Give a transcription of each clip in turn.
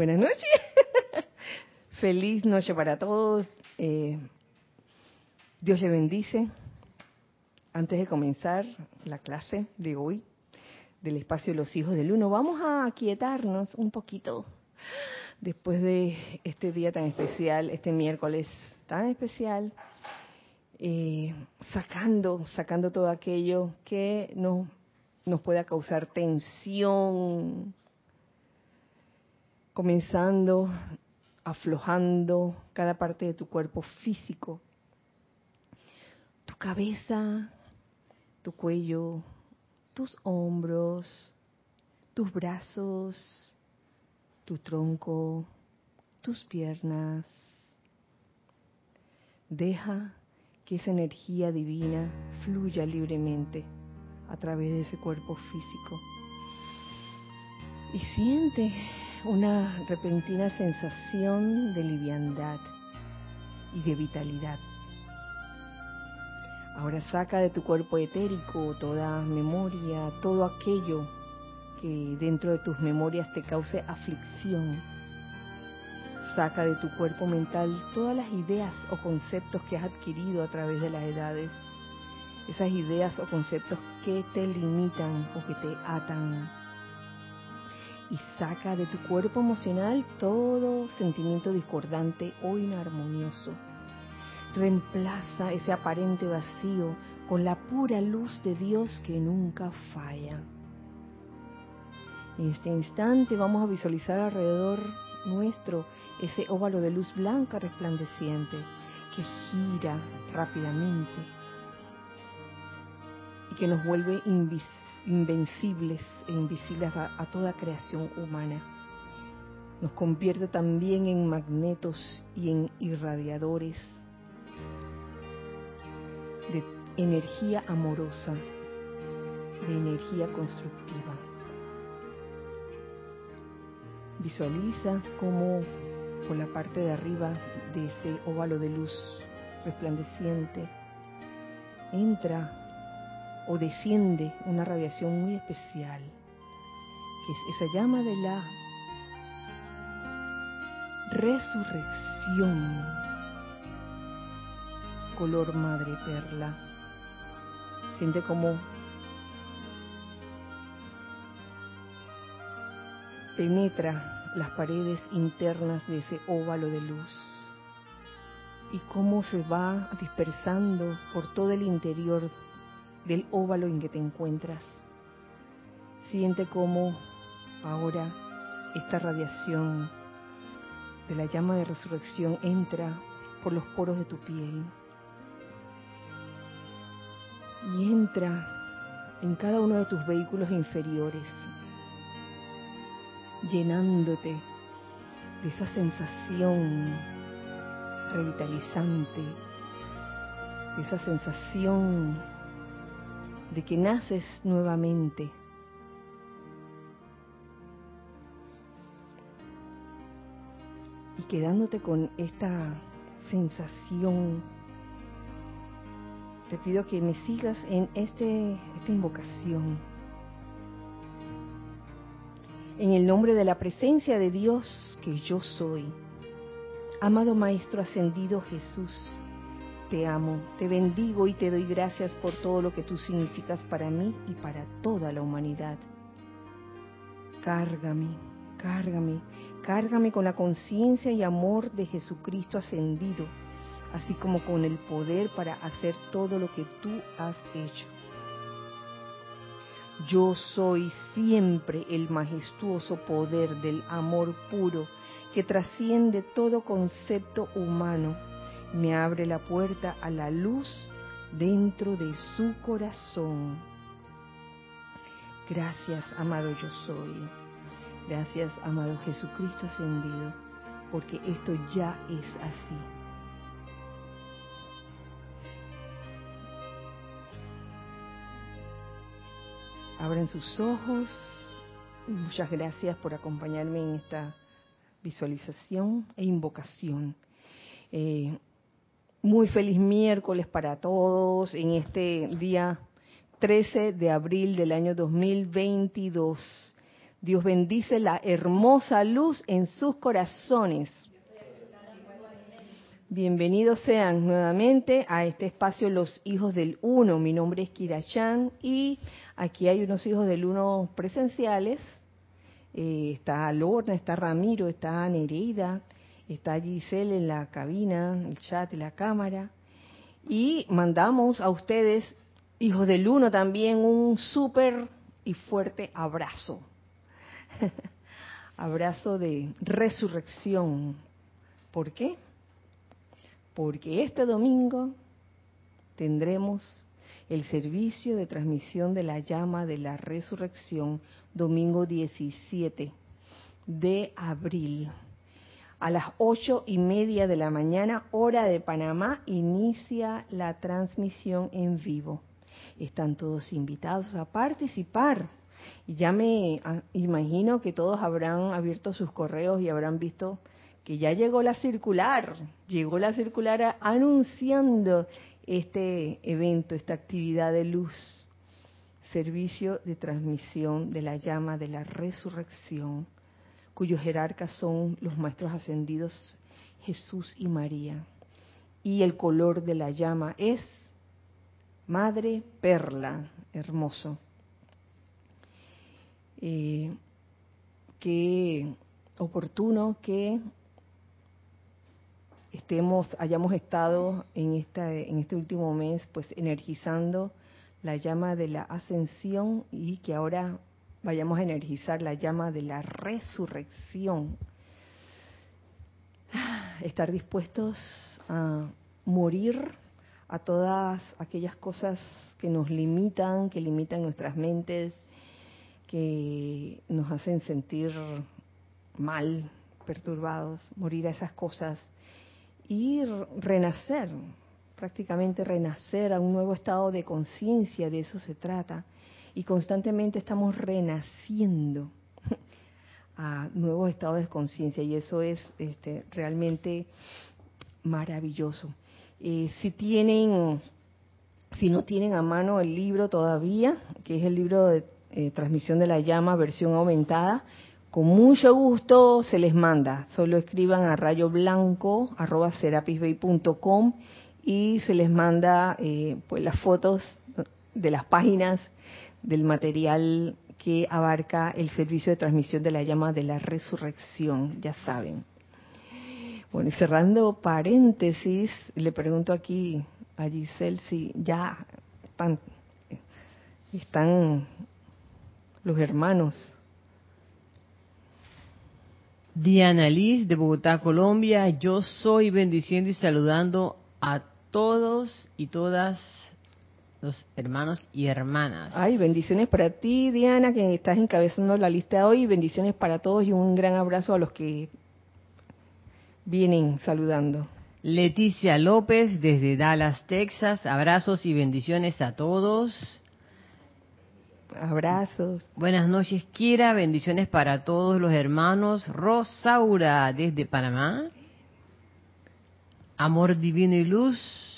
Buenas noches. Feliz noche para todos. Eh, Dios le bendice. Antes de comenzar la clase de hoy del espacio de los hijos del uno, vamos a aquietarnos un poquito después de este día tan especial, este miércoles tan especial, eh, sacando, sacando todo aquello que no, nos pueda causar tensión, comenzando, aflojando cada parte de tu cuerpo físico, tu cabeza, tu cuello, tus hombros, tus brazos, tu tronco, tus piernas. Deja que esa energía divina fluya libremente a través de ese cuerpo físico. Y siente una repentina sensación de liviandad y de vitalidad. Ahora saca de tu cuerpo etérico toda memoria, todo aquello que dentro de tus memorias te cause aflicción. Saca de tu cuerpo mental todas las ideas o conceptos que has adquirido a través de las edades. Esas ideas o conceptos que te limitan o que te atan y saca de tu cuerpo emocional todo sentimiento discordante o inarmonioso. Reemplaza ese aparente vacío con la pura luz de Dios que nunca falla. En este instante vamos a visualizar alrededor nuestro ese óvalo de luz blanca resplandeciente que gira rápidamente y que nos vuelve invisibles invencibles e invisibles a, toda creación humana. Nos convierte también en magnetos y en irradiadores de energía amorosa, de energía constructiva. Visualiza cómo por la parte de arriba de ese óvalo de luz resplandeciente entra o desciende una radiación muy especial, que es esa llama de la resurrección, color madre perla. Siente como penetra las paredes internas de ese óvalo de luz y cómo se va dispersando por todo el interior del óvalo en que te encuentras. Siente cómo ahora esta radiación de la llama de resurrección entra por los poros de tu piel y entra en cada uno de tus vehículos inferiores, llenándote de esa sensación revitalizante, de esa sensación de que naces nuevamente. Y quedándote con esta sensación, te pido que me sigas en este, esta invocación. En el nombre de la presencia de Dios que yo soy, amado Maestro Ascendido Jesús, te amo, te bendigo y te doy gracias por todo lo que tú significas para mí y para toda la humanidad. Cárgame, cárgame, cárgame con la conciencia y amor de Jesucristo ascendido, así como con el poder para hacer todo lo que tú has hecho. Yo soy siempre el majestuoso poder del amor puro que trasciende todo concepto humano me abre la puerta a la luz dentro de su corazón. Gracias, amado yo soy. Gracias, amado Jesucristo ascendido, porque esto ya es así. Abren sus ojos. Muchas gracias por acompañarme en esta visualización e invocación. Eh, muy feliz miércoles para todos en este día 13 de abril del año 2022. Dios bendice la hermosa luz en sus corazones. Bienvenidos sean nuevamente a este espacio Los Hijos del Uno. Mi nombre es Kirachan y aquí hay unos hijos del Uno presenciales. Eh, está Lorna, está Ramiro, está Nereida, está Giselle en la cabina, el chat y la cámara. Y mandamos a ustedes, hijos del Uno, también un súper y fuerte abrazo. abrazo de resurrección. ¿Por qué? porque este domingo tendremos el servicio de transmisión de la llama de la resurrección, domingo 17 de abril. A las ocho y media de la mañana, hora de Panamá, inicia la transmisión en vivo. Están todos invitados a participar. Y ya me ah, imagino que todos habrán abierto sus correos y habrán visto que ya llegó la circular, llegó la circular anunciando este evento, esta actividad de luz, servicio de transmisión de la llama de la resurrección, cuyos jerarcas son los maestros ascendidos Jesús y María. Y el color de la llama es madre perla, hermoso. Eh, qué oportuno que estemos, hayamos estado en, esta, en este último mes pues energizando la llama de la ascensión y que ahora vayamos a energizar la llama de la resurrección. Estar dispuestos a morir a todas aquellas cosas que nos limitan, que limitan nuestras mentes, que nos hacen sentir mal, perturbados, morir a esas cosas y renacer, prácticamente renacer a un nuevo estado de conciencia, de eso se trata. Y constantemente estamos renaciendo a nuevos estados de conciencia y eso es este, realmente maravilloso. Eh, si tienen, si no tienen a mano el libro todavía, que es el libro de eh, transmisión de la llama, versión aumentada, con mucho gusto se les manda. Solo escriban a rayo blanco arroba y se les manda eh, pues las fotos de las páginas del material que abarca el servicio de transmisión de la llama de la resurrección, ya saben. Bueno, y cerrando paréntesis, le pregunto aquí a Giselle si ya están, están los hermanos Diana Liz de Bogotá, Colombia. Yo soy bendiciendo y saludando a todos y todas los hermanos y hermanas. Ay, bendiciones para ti, Diana, que estás encabezando la lista hoy. Bendiciones para todos y un gran abrazo a los que vienen saludando. Leticia López desde Dallas, Texas. Abrazos y bendiciones a todos. Abrazos. Buenas noches, Kira. Bendiciones para todos los hermanos. Rosaura, desde Panamá. Amor divino y luz.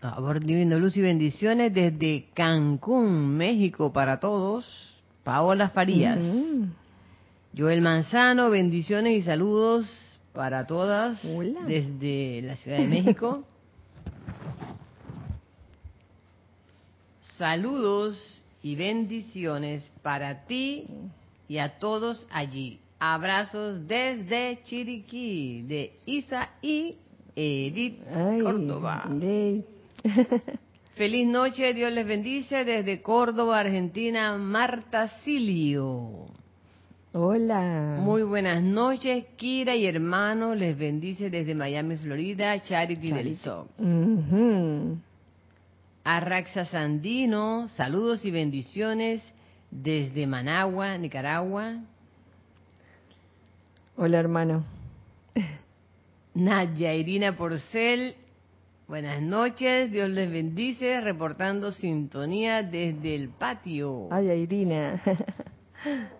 Amor divino, luz y bendiciones desde Cancún, México, para todos. Paola Farías. Joel Manzano, bendiciones y saludos para todas desde la Ciudad de México. Saludos y bendiciones para ti y a todos allí. Abrazos desde Chiriquí, de Isa y Edith Córdoba. Feliz noche, Dios les bendice desde Córdoba, Argentina, Marta Silio. Hola. Muy buenas noches, Kira y hermanos, les bendice desde Miami, Florida, Charity, del Sol. Arraxa Sandino, saludos y bendiciones desde Managua, Nicaragua. Hola hermano. Nadia Irina Porcel, buenas noches, Dios les bendice, reportando sintonía desde el patio. Ay, Irina.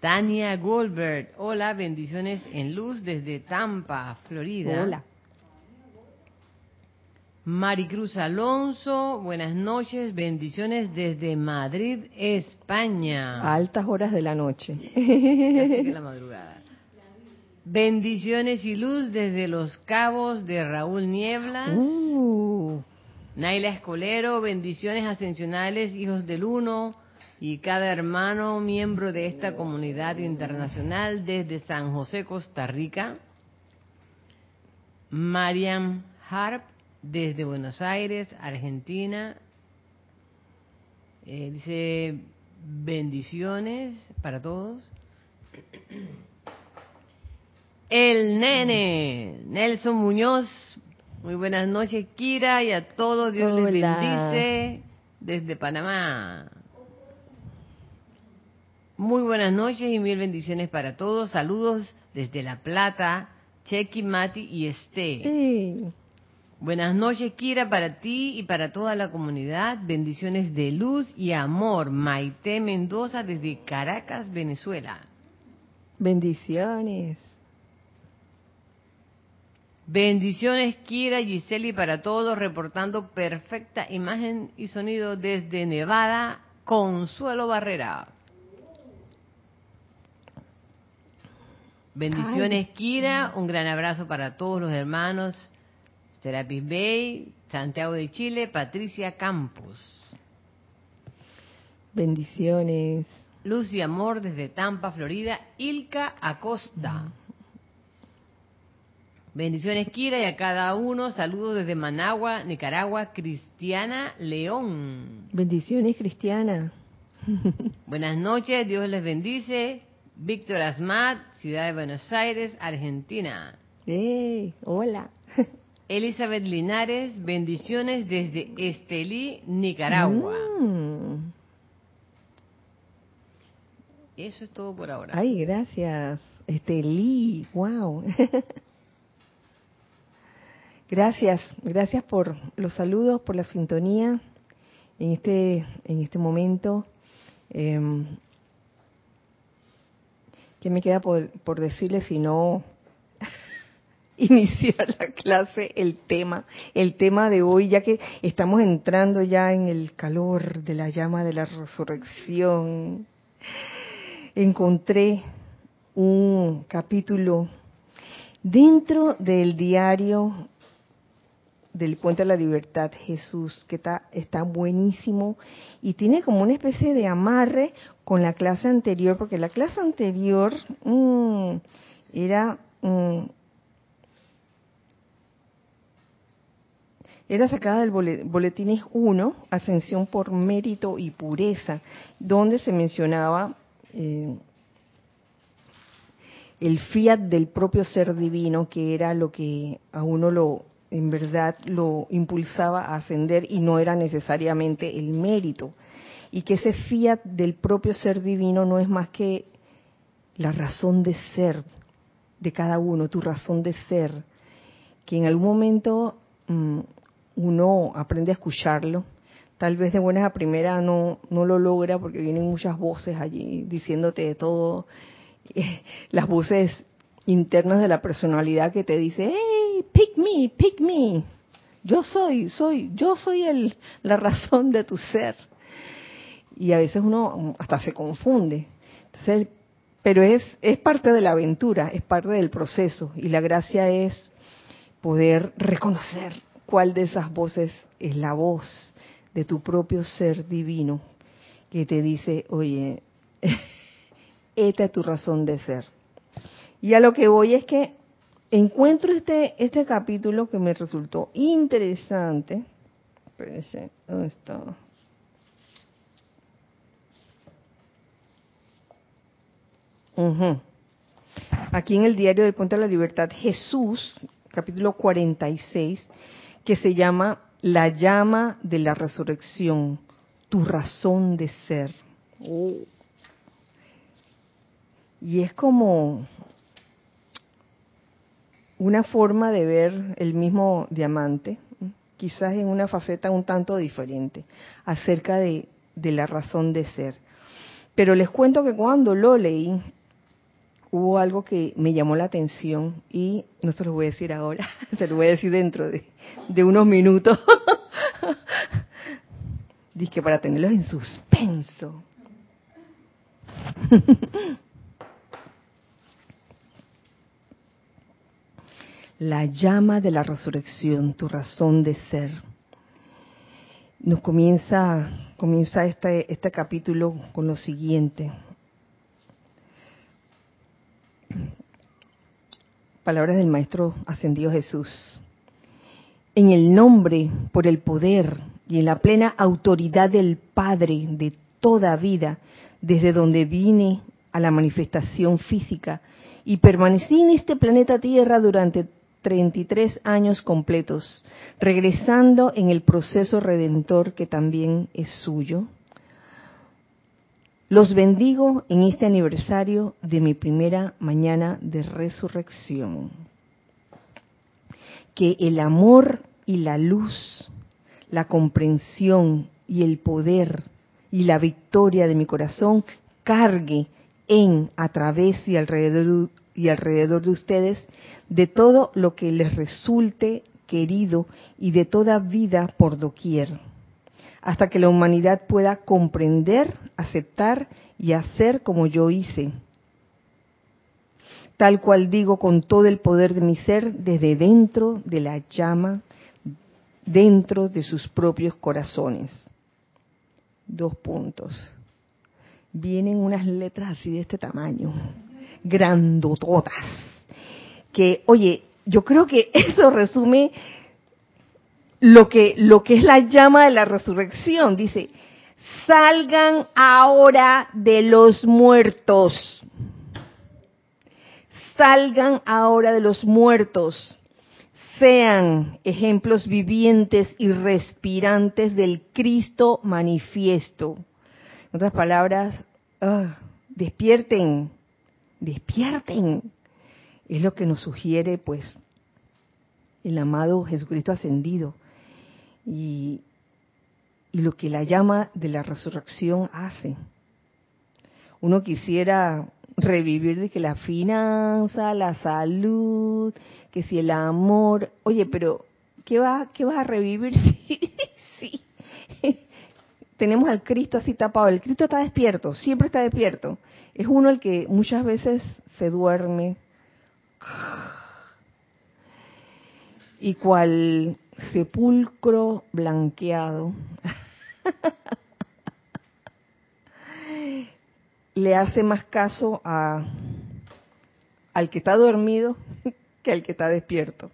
Tania Goldberg, hola, bendiciones en luz desde Tampa, Florida. Hola. Maricruz Alonso, buenas noches, bendiciones desde Madrid, España. A altas horas de la noche. Casi que la madrugada. Bendiciones y luz desde Los Cabos de Raúl Nieblas. Uh, Naila Escolero, bendiciones ascensionales, hijos del uno y cada hermano miembro de esta comunidad internacional desde San José, Costa Rica. Mariam Harp, desde Buenos Aires, Argentina. Eh, dice bendiciones para todos. El nene, Nelson Muñoz. Muy buenas noches, Kira, y a todos. Dios les bendice desde Panamá. Muy buenas noches y mil bendiciones para todos. Saludos desde La Plata, Chequi, Mati y sí. Buenas noches, Kira, para ti y para toda la comunidad. Bendiciones de luz y amor. Maite Mendoza desde Caracas, Venezuela. Bendiciones. Bendiciones, Kira, Giseli, para todos, reportando perfecta imagen y sonido desde Nevada, Consuelo Barrera. Bendiciones, Kira, un gran abrazo para todos los hermanos. Serapis Bay, Santiago de Chile, Patricia Campos. Bendiciones. Luz y amor desde Tampa, Florida, Ilka Acosta. Bendiciones, Kira, y a cada uno. Saludos desde Managua, Nicaragua, Cristiana León. Bendiciones, Cristiana. Buenas noches, Dios les bendice. Víctor Asmat, Ciudad de Buenos Aires, Argentina. ¡Eh! Hola. Elizabeth Linares, bendiciones desde Estelí, Nicaragua. Mm. Eso es todo por ahora. Ay, gracias. Este Lee, wow. Gracias, gracias por los saludos, por la sintonía en este en este momento. Eh, ¿Qué me queda por, por decirles si no iniciar la clase, el tema, el tema de hoy, ya que estamos entrando ya en el calor de la llama de la resurrección? encontré un capítulo dentro del diario del Puente de la Libertad Jesús, que está, está buenísimo y tiene como una especie de amarre con la clase anterior, porque la clase anterior mm, era... mm, era sacada del bole- boletines 1, Ascensión por Mérito y Pureza, donde se mencionaba eh, el fiat del propio ser divino, que era lo que a uno lo, en verdad, lo impulsaba a ascender y no era necesariamente el mérito. Y que ese fiat del propio ser divino no es más que la razón de ser de cada uno, tu razón de ser, que en algún momento mm, uno aprende a escucharlo, tal vez de buenas a primera no, no lo logra porque vienen muchas voces allí diciéndote de todo, las voces internas de la personalidad que te dice, pick me, pick me, yo soy, soy, yo soy el, la razón de tu ser. Y a veces uno hasta se confunde. Pero es, es parte de la aventura, es parte del proceso y la gracia es poder reconocer cuál de esas voces es la voz de tu propio ser divino que te dice, oye, esta es tu razón de ser. Y a lo que voy es que encuentro este, este capítulo que me resultó interesante. Espérense, ¿dónde está? Aquí en el diario del Puente de la Libertad, Jesús, capítulo 46, que se llama La llama de la resurrección, tu razón de ser. Oh. Y es como una forma de ver el mismo diamante, quizás en una faceta un tanto diferente, acerca de, la razón de ser. Pero les cuento que cuando lo leí, hubo algo que me llamó la atención y no se lo voy a decir ahora, se lo voy a decir dentro de, de unos minutos. Dice que para tenerlos en suspenso. la llama de la resurrección, tu razón de ser. Nos comienza, comienza este, este capítulo con lo siguiente. Palabras del Maestro Ascendido Jesús. En el nombre, por el poder y en la plena autoridad del Padre de toda vida, desde donde vine a la manifestación física y permanecí en este planeta Tierra durante 33 años completos, regresando en el proceso redentor que también es suyo. Los bendigo en este aniversario de mi primera mañana de resurrección. Que el amor y la luz, la comprensión y el poder y la victoria de mi corazón cargue en, a través y alrededor, y alrededor de ustedes de todo lo que les resulte querido y de toda vida por doquier, hasta que la humanidad pueda comprender, aceptar y hacer como yo hice, tal cual digo con todo el poder de mi ser desde dentro de la llama, dentro de sus propios corazones. Dos puntos. Vienen unas letras así de este tamaño grandototas. Que, oye, yo creo que eso resume lo que, lo que es la llama de la resurrección. Dice, salgan ahora de los muertos. Salgan ahora de los muertos. Sean ejemplos vivientes y respirantes del Cristo manifiesto. En otras palabras, ah, despierten, despierten. Es lo que nos sugiere pues el amado Jesucristo ascendido y, lo que la llama de la resurrección hace. Uno quisiera revivir de que la finanza, la salud, que si el amor, oye, pero ¿qué va, qué vas a revivir si, tenemos al Cristo así tapado? El Cristo está despierto, siempre está despierto es uno el que muchas veces se duerme y cual sepulcro blanqueado le hace más caso a al que está dormido que al que está despierto.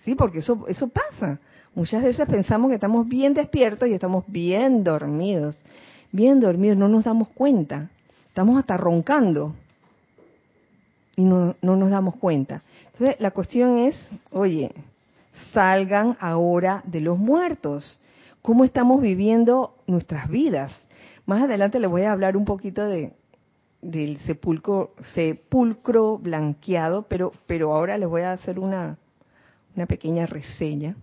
Sí, porque eso eso pasa. Muchas veces pensamos que estamos bien despiertos y estamos bien dormidos. Bien dormidos, no nos damos cuenta. Estamos hasta roncando y no, nos damos cuenta. Entonces, la cuestión es, oye, salgan ahora de los muertos. ¿Cómo estamos viviendo nuestras vidas? Más adelante les voy a hablar un poquito de, del sepulcro, sepulcro blanqueado, pero, pero ahora les voy a hacer una, una pequeña reseña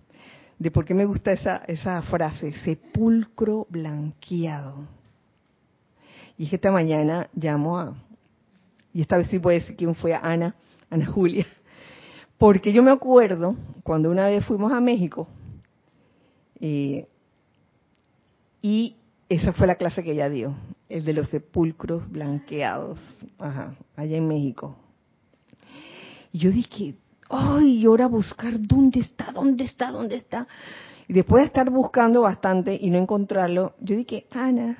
de por qué me gusta esa, esa frase, sepulcro blanqueado. Y esta mañana llamo a, y esta vez sí puedo decir quién fue, a Ana, Ana Julia, porque yo me acuerdo cuando una vez fuimos a México, eh, y esa fue la clase que ella dio, el de los sepulcros blanqueados, ajá, allá en México. Y yo dije, ay, ahora buscar dónde está, dónde está, dónde está. Y después de estar buscando bastante y no encontrarlo, yo dije, Ana,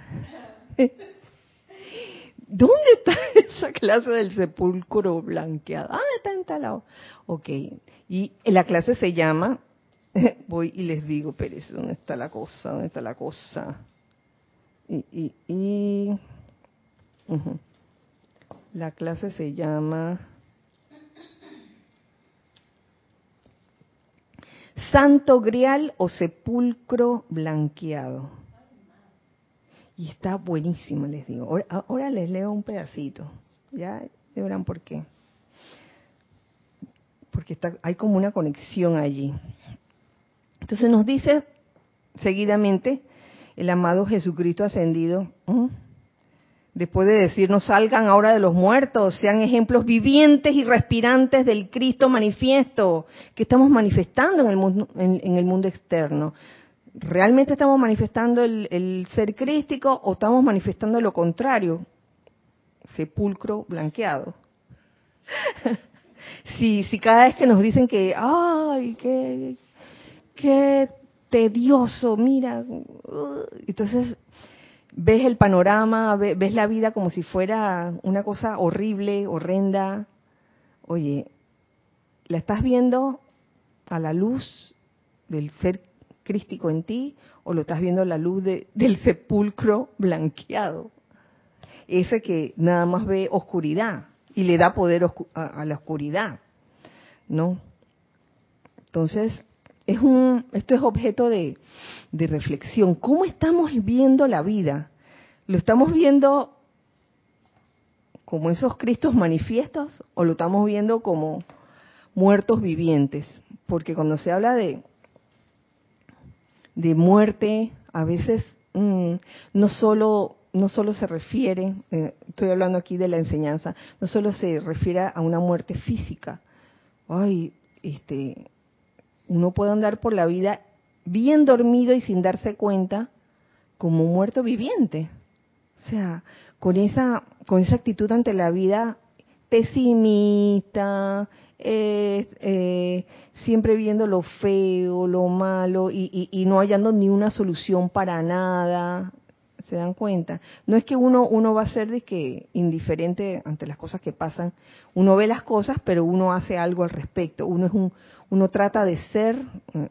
¿Dónde está esa clase del sepulcro blanqueado? Ah, está en tal lado. Ok. Y la clase se llama, voy y les digo, Pérez, ¿dónde está la cosa? ¿Dónde está la cosa? Y, y, y la clase se llama Santo Grial o Sepulcro Blanqueado. Y está buenísimo, les digo. Ahora, les leo un pedacito. Ya verán por qué. Porque está, hay como una conexión allí. Entonces nos dice seguidamente el amado Jesucristo ascendido, Después de decir, no salgan ahora de los muertos, sean ejemplos vivientes y respirantes del Cristo manifiesto que estamos manifestando en el mundo, en, el mundo externo. ¿Realmente estamos manifestando el, ser crístico o estamos manifestando lo contrario? Sepulcro blanqueado. si, si cada vez que nos dicen que, ay, qué, qué tedioso, mira, entonces ves el panorama, ves la vida como si fuera una cosa horrible, horrenda. Oye, ¿la estás viendo a la luz del ser crístico en ti o lo estás viendo a la luz del sepulcro blanqueado? Ese que nada más ve oscuridad y le da poder a, la oscuridad, ¿no? Entonces, es un, esto es objeto de, de reflexión. ¿Cómo estamos viendo la vida? ¿Lo estamos viendo como esos Cristos manifiestos o lo estamos viendo como muertos vivientes? Porque cuando se habla de, de muerte, a veces mm, no solo no solo se refiere, eh, estoy hablando aquí de la enseñanza, no solo se refiere a una muerte física. Ay, este, uno puede andar por la vida bien dormido y sin darse cuenta como un muerto viviente. O sea, con esa, con esa actitud ante la vida pesimista, eh, eh, siempre viendo lo feo, lo malo y, no hallando ni una solución para nada se dan cuenta. No es que uno uno va a ser de que indiferente ante las cosas que pasan, uno ve las cosas, pero uno hace algo al respecto. Uno es un uno trata de ser,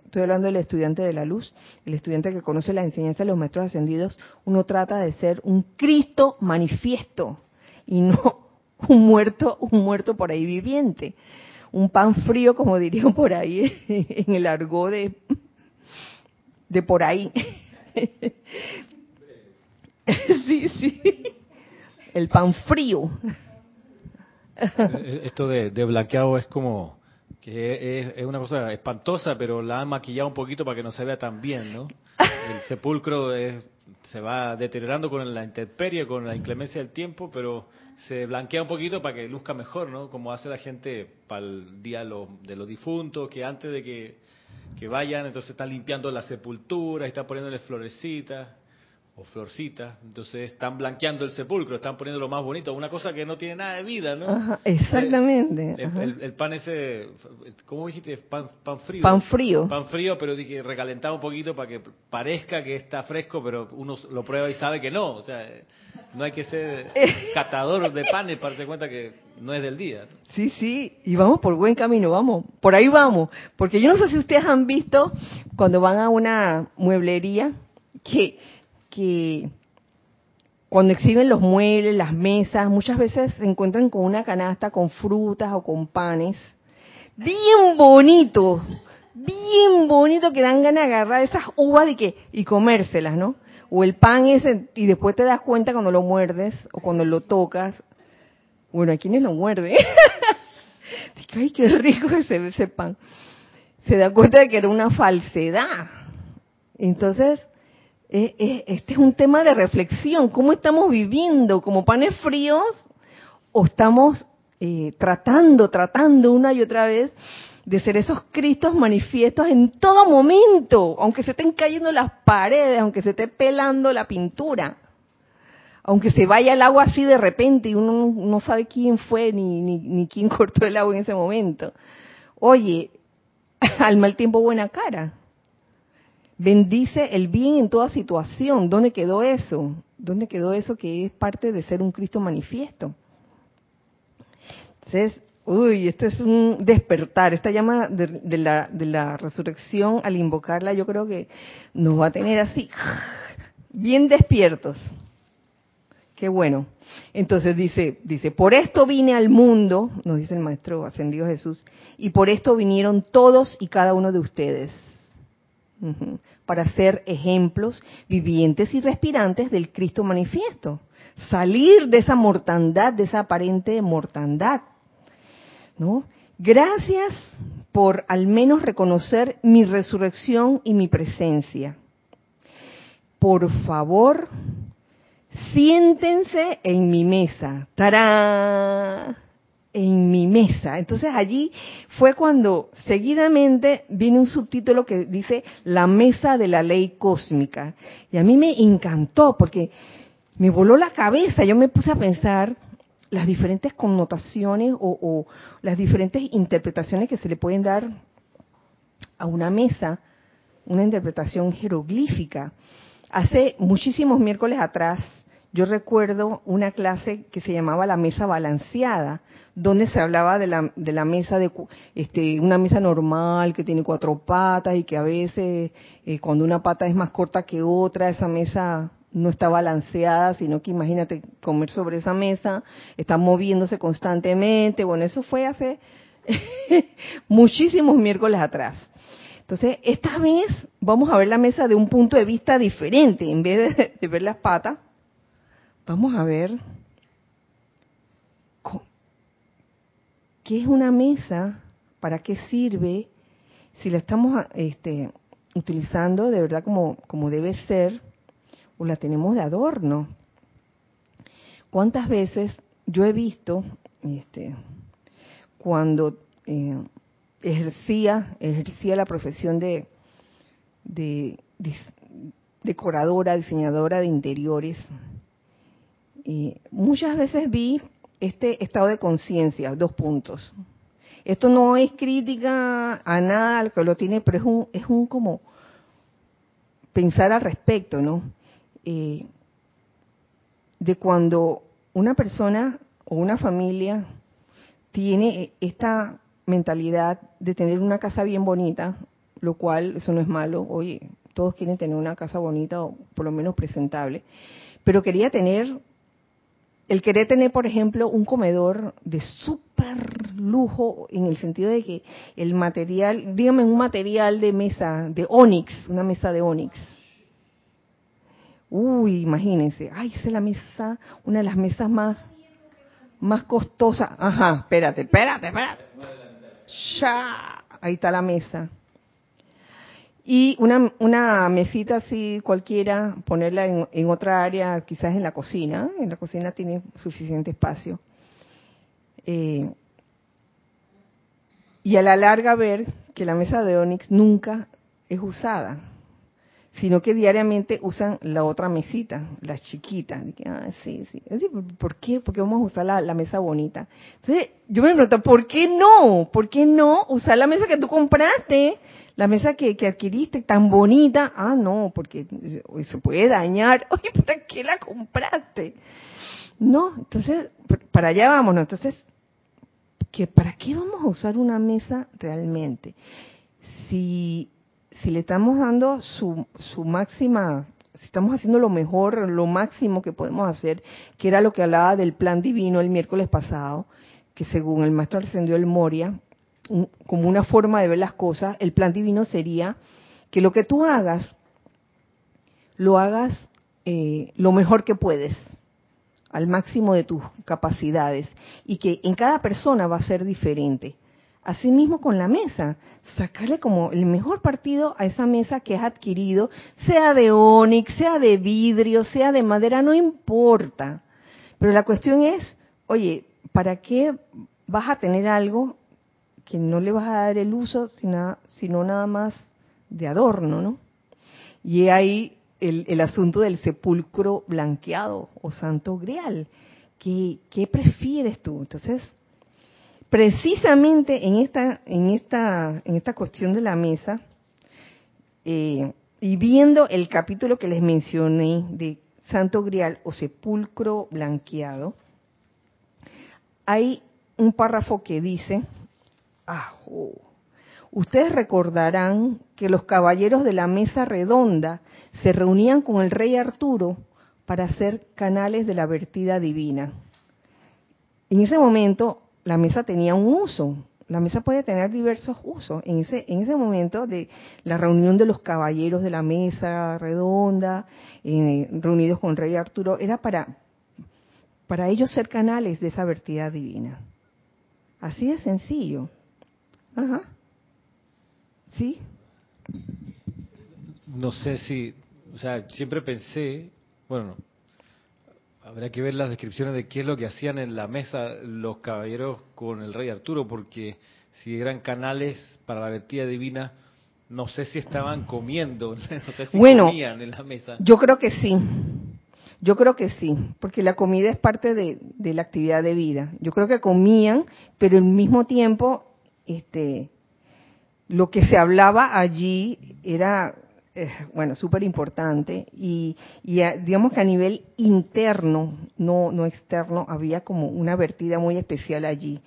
estoy hablando del estudiante de la luz, el estudiante que conoce la enseñanza de los maestros ascendidos, uno trata de ser un Cristo manifiesto y no un muerto, un muerto por ahí viviente, un pan frío como dirían por ahí en el argot de de por ahí. sí, sí. El pan frío. Eh, esto de, blanqueado es como que es, una cosa espantosa, pero la han maquillado un poquito para que no se vea tan bien, ¿no? El sepulcro se va deteriorando con la intemperie, con la inclemencia del tiempo, pero se blanquea un poquito para que luzca mejor, ¿no? Como hace la gente para el día de los difuntos, que antes de que, que vayan, entonces están limpiando la sepultura, están poniéndole florecitas o florcita, entonces están blanqueando el sepulcro, están poniendo lo más bonito, una cosa que no tiene nada de vida, ¿no? exactamente. El, pan ese, ¿cómo dijiste? Pan, pan frío. Pan frío. Pan frío, pero dije recalentado un poquito para que parezca que está fresco, pero uno lo prueba y sabe que no, o sea, no hay que ser catador de panes para darse cuenta que no es del día. Sí, sí, y vamos por buen camino, vamos, por ahí vamos, porque yo no sé si ustedes han visto cuando van a una mueblería que que cuando exhiben los muebles, las mesas, muchas veces se encuentran con una canasta con frutas o con panes, bien bonito, bien bonito que dan ganas de agarrar esas uvas y, que, y comérselas, ¿no? O el pan ese, y después te das cuenta cuando lo muerdes o cuando lo tocas. Bueno, ¿a quiénes lo muerde? Ay, qué rico ese, ese pan. Se da cuenta de que era una falsedad. Entonces, eh, eh, este es un tema de reflexión. ¿Cómo estamos viviendo? ¿Como panes fríos? ¿O estamos eh, tratando, tratando una y otra vez de ser esos Cristos manifiestos en todo momento? Aunque se estén cayendo las paredes, aunque se esté pelando la pintura. Aunque se vaya el agua así de repente y uno no sabe quién fue ni, ni, ni quién cortó el agua en ese momento. Oye, al mal tiempo buena cara bendice el bien en toda situación. ¿Dónde quedó eso? ¿Dónde quedó eso que es parte de ser un Cristo manifiesto? Entonces, uy, este es un despertar. Esta llama de, la, de la resurrección, al invocarla, yo creo que nos va a tener así, bien despiertos. Qué bueno. Entonces dice, dice, por esto vine al mundo, nos dice el Maestro Ascendido Jesús, y por esto vinieron todos y cada uno de ustedes para ser ejemplos vivientes y respirantes del Cristo manifiesto. Salir de esa mortandad, de esa aparente mortandad. ¿no? Gracias por al menos reconocer mi resurrección y mi presencia. Por favor, siéntense en mi mesa. ¡Tarán! En mi mesa. Entonces allí fue cuando seguidamente viene un subtítulo que dice La mesa de la ley cósmica. Y a mí me encantó porque me voló la cabeza. Yo me puse a pensar las diferentes connotaciones o, o las diferentes interpretaciones que se le pueden dar a una mesa, una interpretación jeroglífica. Hace muchísimos miércoles atrás yo recuerdo una clase que se llamaba la mesa balanceada, donde se hablaba de la, de la mesa de este, una mesa normal que tiene cuatro patas y que a veces eh, cuando una pata es más corta que otra, esa mesa no está balanceada, sino que imagínate comer sobre esa mesa, está moviéndose constantemente. Bueno, eso fue hace muchísimos miércoles atrás. Entonces, esta vez vamos a ver la mesa de un punto de vista diferente. En vez de, de ver las patas, vamos a ver qué es una mesa, para qué sirve, si la estamos este, utilizando de verdad como, como debe ser o la tenemos de adorno. ¿Cuántas veces yo he visto, este, cuando eh, ejercía, ejercía la profesión de, de, de decoradora, diseñadora de interiores, y muchas veces vi este estado de conciencia, dos puntos. Esto no es crítica a nada al que lo tiene, pero es un, es un como pensar al respecto, ¿no? Eh, de cuando una persona o una familia tiene esta mentalidad de tener una casa bien bonita, lo cual eso no es malo, oye, todos quieren tener una casa bonita o por lo menos presentable, pero quería tener el querer tener, por ejemplo, un comedor de súper lujo en el sentido de que el material, dígame un material de mesa, de Onyx, una mesa de Onyx. Uy, imagínense, ay, esa es la mesa, una de las mesas más, más costosas. Ajá, espérate, espérate, espérate. Ya, ahí está la mesa. Y una, una mesita así cualquiera, ponerla en, otra área, quizás en la cocina. En la cocina tiene suficiente espacio. Eh, y a la larga ver que la mesa de Onix nunca es usada, sino que diariamente usan la otra mesita, la chiquita. Ah, sí, sí. ¿Por qué? Porque vamos a usar la, la, mesa bonita. Entonces, yo me pregunto, ¿por qué no? ¿Por qué no usar la mesa que tú compraste? La mesa que, que adquiriste tan bonita, ah, no, porque se puede dañar. Oye, ¿para qué la compraste? No, entonces, para allá vámonos. Entonces, ¿que ¿para qué vamos a usar una mesa realmente? Si, si le estamos dando su, su máxima, si estamos haciendo lo mejor, lo máximo que podemos hacer, que era lo que hablaba del plan divino el miércoles pasado, que según el maestro Ascendió el Moria, como una forma de ver las cosas, el plan divino sería que lo que tú hagas, lo hagas eh, lo mejor que puedes, al máximo de tus capacidades, y que en cada persona va a ser diferente. Asimismo con la mesa, sacarle como el mejor partido a esa mesa que has adquirido, sea de onix, sea de vidrio, sea de madera, no importa. Pero la cuestión es, oye, ¿para qué vas a tener algo que no le vas a dar el uso, sino, sino nada más de adorno, ¿no? Y ahí el, el, asunto del sepulcro blanqueado o santo grial. ¿Qué, ¿Qué, prefieres tú? Entonces, precisamente en esta, en esta, en esta cuestión de la mesa, eh, y viendo el capítulo que les mencioné de santo grial o sepulcro blanqueado, hay un párrafo que dice, Ustedes recordarán que los caballeros de la mesa redonda se reunían con el rey Arturo para ser canales de la vertida divina. En ese momento la mesa tenía un uso, la mesa puede tener diversos usos. En ese, en ese momento de la reunión de los caballeros de la mesa redonda, eh, reunidos con el rey Arturo, era para, para ellos ser canales de esa vertida divina. Así de sencillo. Ajá. ¿Sí? No sé si, o sea, siempre pensé, bueno, habrá que ver las descripciones de qué es lo que hacían en la mesa los caballeros con el rey Arturo, porque si eran canales para la vertida divina, no sé si estaban comiendo, no sé si comían en la mesa. Yo creo que sí. Yo creo que sí, porque la comida es parte de, de, la actividad de vida. Yo creo que comían, pero al mismo tiempo, este, lo que se hablaba allí era eh, bueno, súper importante y, digamos que a nivel interno, no, no externo, había como una vertida muy especial allí.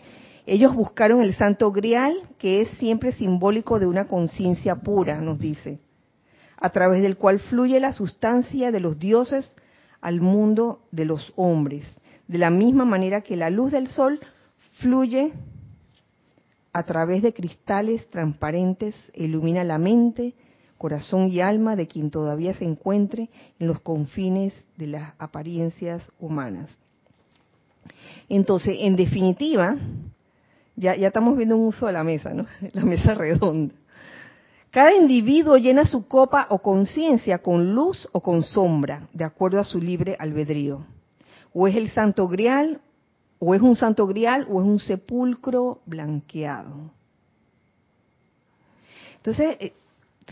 Ellos buscaron el santo grial, que es siempre simbólico de una conciencia pura, nos dice, a través del cual fluye la sustancia de los dioses al mundo de los hombres, de la misma manera que la luz del sol fluye a través de cristales transparentes, ilumina la mente, corazón y alma de quien todavía se encuentre en los confines de las apariencias humanas. Entonces, en definitiva, ya, ya estamos viendo un uso de la mesa, ¿no? La mesa redonda. Cada individuo llena su copa o conciencia con luz o con sombra, de acuerdo a su libre albedrío. O es el santo grial, o es un santo grial, o es un sepulcro blanqueado. Entonces, eh,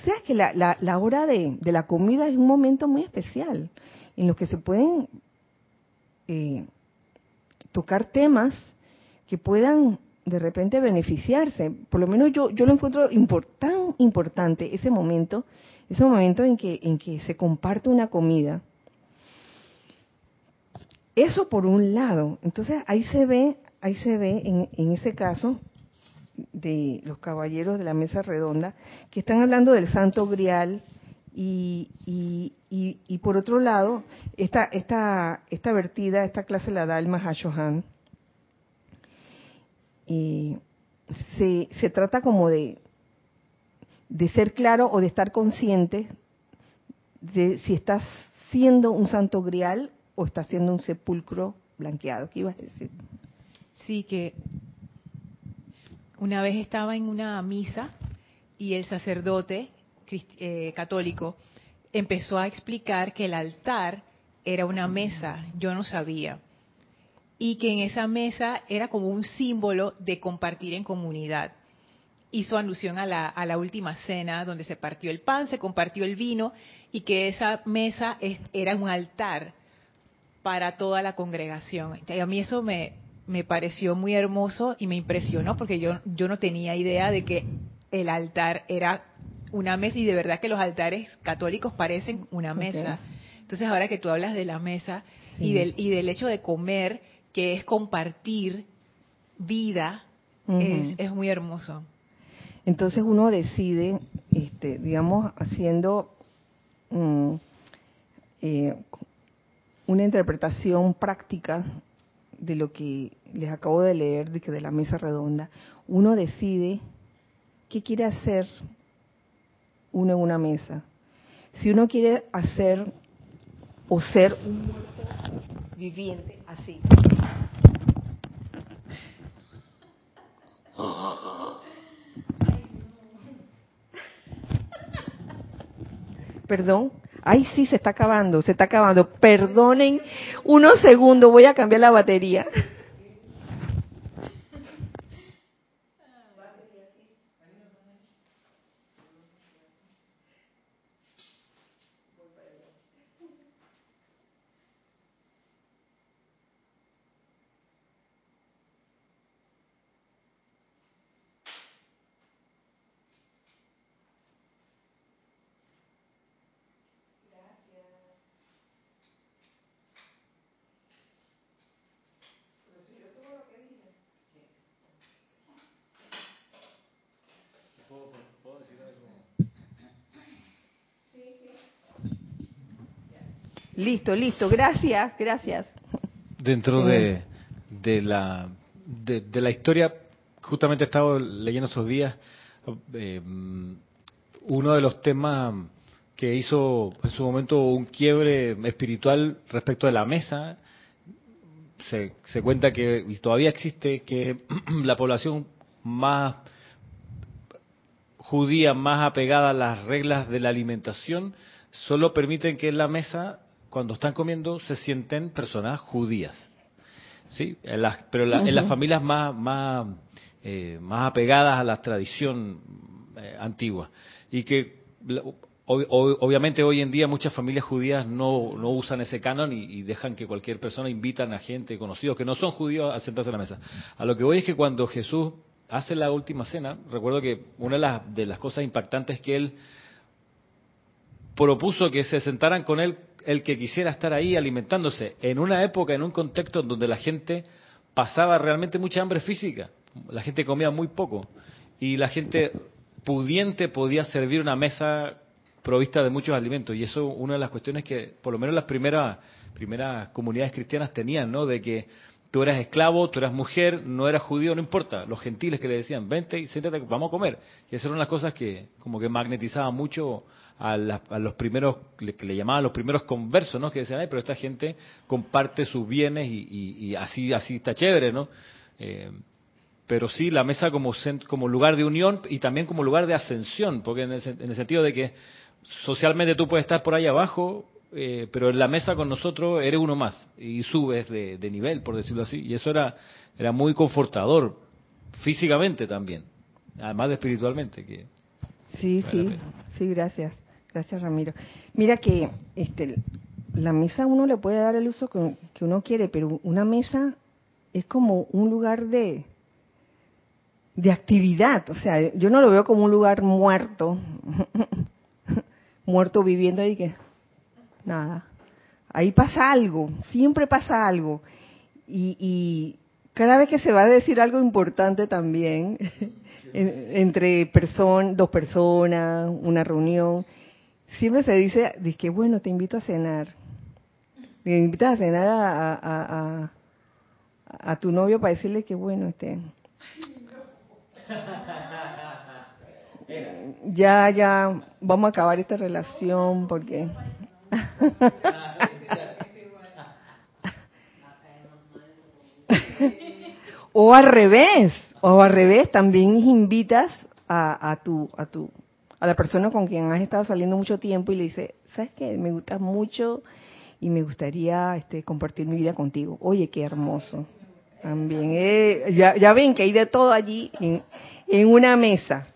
sabes que la, la, hora de, la comida es un momento muy especial en los que se pueden eh, tocar temas que puedan de repente beneficiarse. Por lo menos yo, yo lo encuentro tan importante ese momento, ese momento en que, en que se comparte una comida. Eso por un lado. Entonces ahí se ve, ahí se ve en, en ese caso de los caballeros de la mesa redonda, que están hablando del santo grial y, y, por otro lado, esta, esta, esta vertida, esta clase la da el Mahashohan. Y se, se trata como de, de ser claro o de estar consciente de si estás siendo un santo grial o estás siendo un sepulcro blanqueado. ¿Qué ibas a decir? Sí, que una vez estaba en una misa y el sacerdote eh, católico empezó a explicar que el altar era una mesa, yo no sabía, y que en esa mesa era como un símbolo de compartir en comunidad. Hizo alusión a la, a la última cena donde se partió el pan, se compartió el vino y que esa mesa era un altar para toda la congregación. Y a mí eso me, me pareció muy hermoso y me impresionó porque yo, yo no tenía idea de que el altar era una mesa y de verdad que los altares católicos parecen una mesa. Entonces ahora que tú hablas de la mesa y, del, y del hecho de comer, que es compartir vida, es, es, muy hermoso. Entonces uno decide, este, digamos, haciendo mm, eh, una interpretación práctica de lo que les acabo de leer, de que de la mesa redonda, uno decide qué quiere hacer uno en una mesa. Si uno quiere hacer o ser un muerto viviente así. Perdón, Ay, sí, se está acabando, se está acabando. Perdonen unos segundos, voy a cambiar la batería. Listo, listo, gracias, gracias. Dentro de, de la, de, la historia, justamente he estado leyendo estos días, eh, uno de los temas que hizo en su momento un quiebre espiritual respecto de la mesa, se, se cuenta que y todavía existe que la población más judía, más apegada a las reglas de la alimentación, solo permiten que en la mesa cuando están comiendo se sienten personas judías. ¿sí? pero en las familias más, más, eh, más apegadas a la tradición eh, antigua. Y que obviamente hoy en día muchas familias judías no, no usan ese canon y, dejan que cualquier persona invitan a gente conocida que no son judíos a sentarse a la mesa. A lo que voy es que cuando Jesús hace la última cena, recuerdo que una de las, de las cosas impactantes que él propuso que se sentaran con él el que quisiera estar ahí alimentándose en una época, en un contexto en donde la gente pasaba realmente mucha hambre física, la gente comía muy poco y la gente pudiente podía servir una mesa provista de muchos alimentos. Y eso una de las cuestiones que, por lo menos las primeras, primeras comunidades cristianas tenían, ¿no? De que tú eras esclavo, tú eras mujer, no eras judío, no importa. Los gentiles que le decían, vente y siéntate, vamos a comer. Y esas eran las cosas que como que magnetizaban mucho a, los primeros, que le llamaban los primeros conversos, ¿no? Que decían, ay, pero esta gente comparte sus bienes y, así, así está chévere, ¿no? Eh, pero sí la mesa como, como lugar de unión y también como lugar de ascensión, porque en el sentido de que socialmente tú puedes estar por ahí abajo, eh, pero en la mesa con nosotros eres uno más y subes de, nivel, por decirlo así. Y eso era, era muy confortador, físicamente también, además de espiritualmente. Que sí, sí, sí, gracias. Gracias, Ramiro. Mira que este, la mesa uno le puede dar el uso que, uno quiere, pero una mesa es como un lugar de, de actividad. O sea, yo no lo veo como un lugar muerto, muerto viviendo ahí que nada. Ahí pasa algo, siempre pasa algo. Y, cada vez que se va a decir algo importante también, entre person, dos personas, una reunión, siempre se dice, dice que bueno, te invito a cenar. Me invitas a cenar a, a, a, tu novio para decirle que bueno, este ya, ya, vamos a acabar esta relación porque... o al revés, o al revés, también invitas a, a, tu, a tu, a la persona con quien has estado saliendo mucho tiempo y le dices, ¿sabes qué? Me gustas mucho y me gustaría este, compartir mi vida contigo. Oye, qué hermoso. También, eh, ya, ven que hay de todo allí en, en una mesa.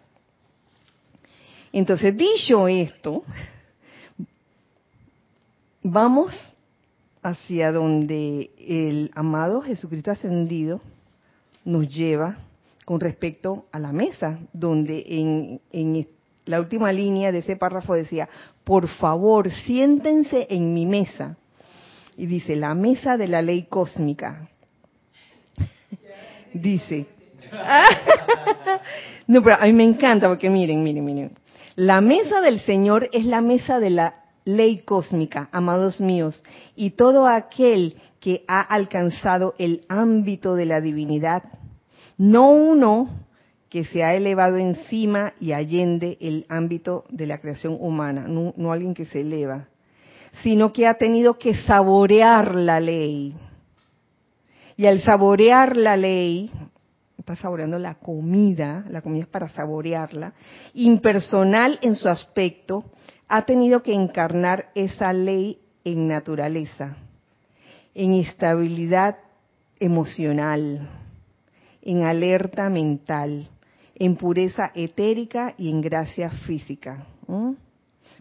Entonces, dicho esto, vamos hacia donde el amado Jesucristo ascendido nos lleva con respecto a la mesa, donde en, en la última línea de ese párrafo decía, por favor, siéntense en mi mesa. Y dice, la mesa de la ley cósmica. dice. no, pero a mí me encanta porque miren, miren, miren. La mesa del Señor es la mesa de la ley cósmica, amados míos, y todo aquel que ha alcanzado el ámbito de la divinidad, no uno que se ha elevado encima y allende el ámbito de la creación humana, no, alguien que se eleva, sino que ha tenido que saborear la ley. Y al saborear la ley, está saboreando la comida, la comida es para saborearla, impersonal en su aspecto, ha tenido que encarnar esa ley en naturaleza, en estabilidad emocional, en alerta mental, en pureza etérica y en gracia física.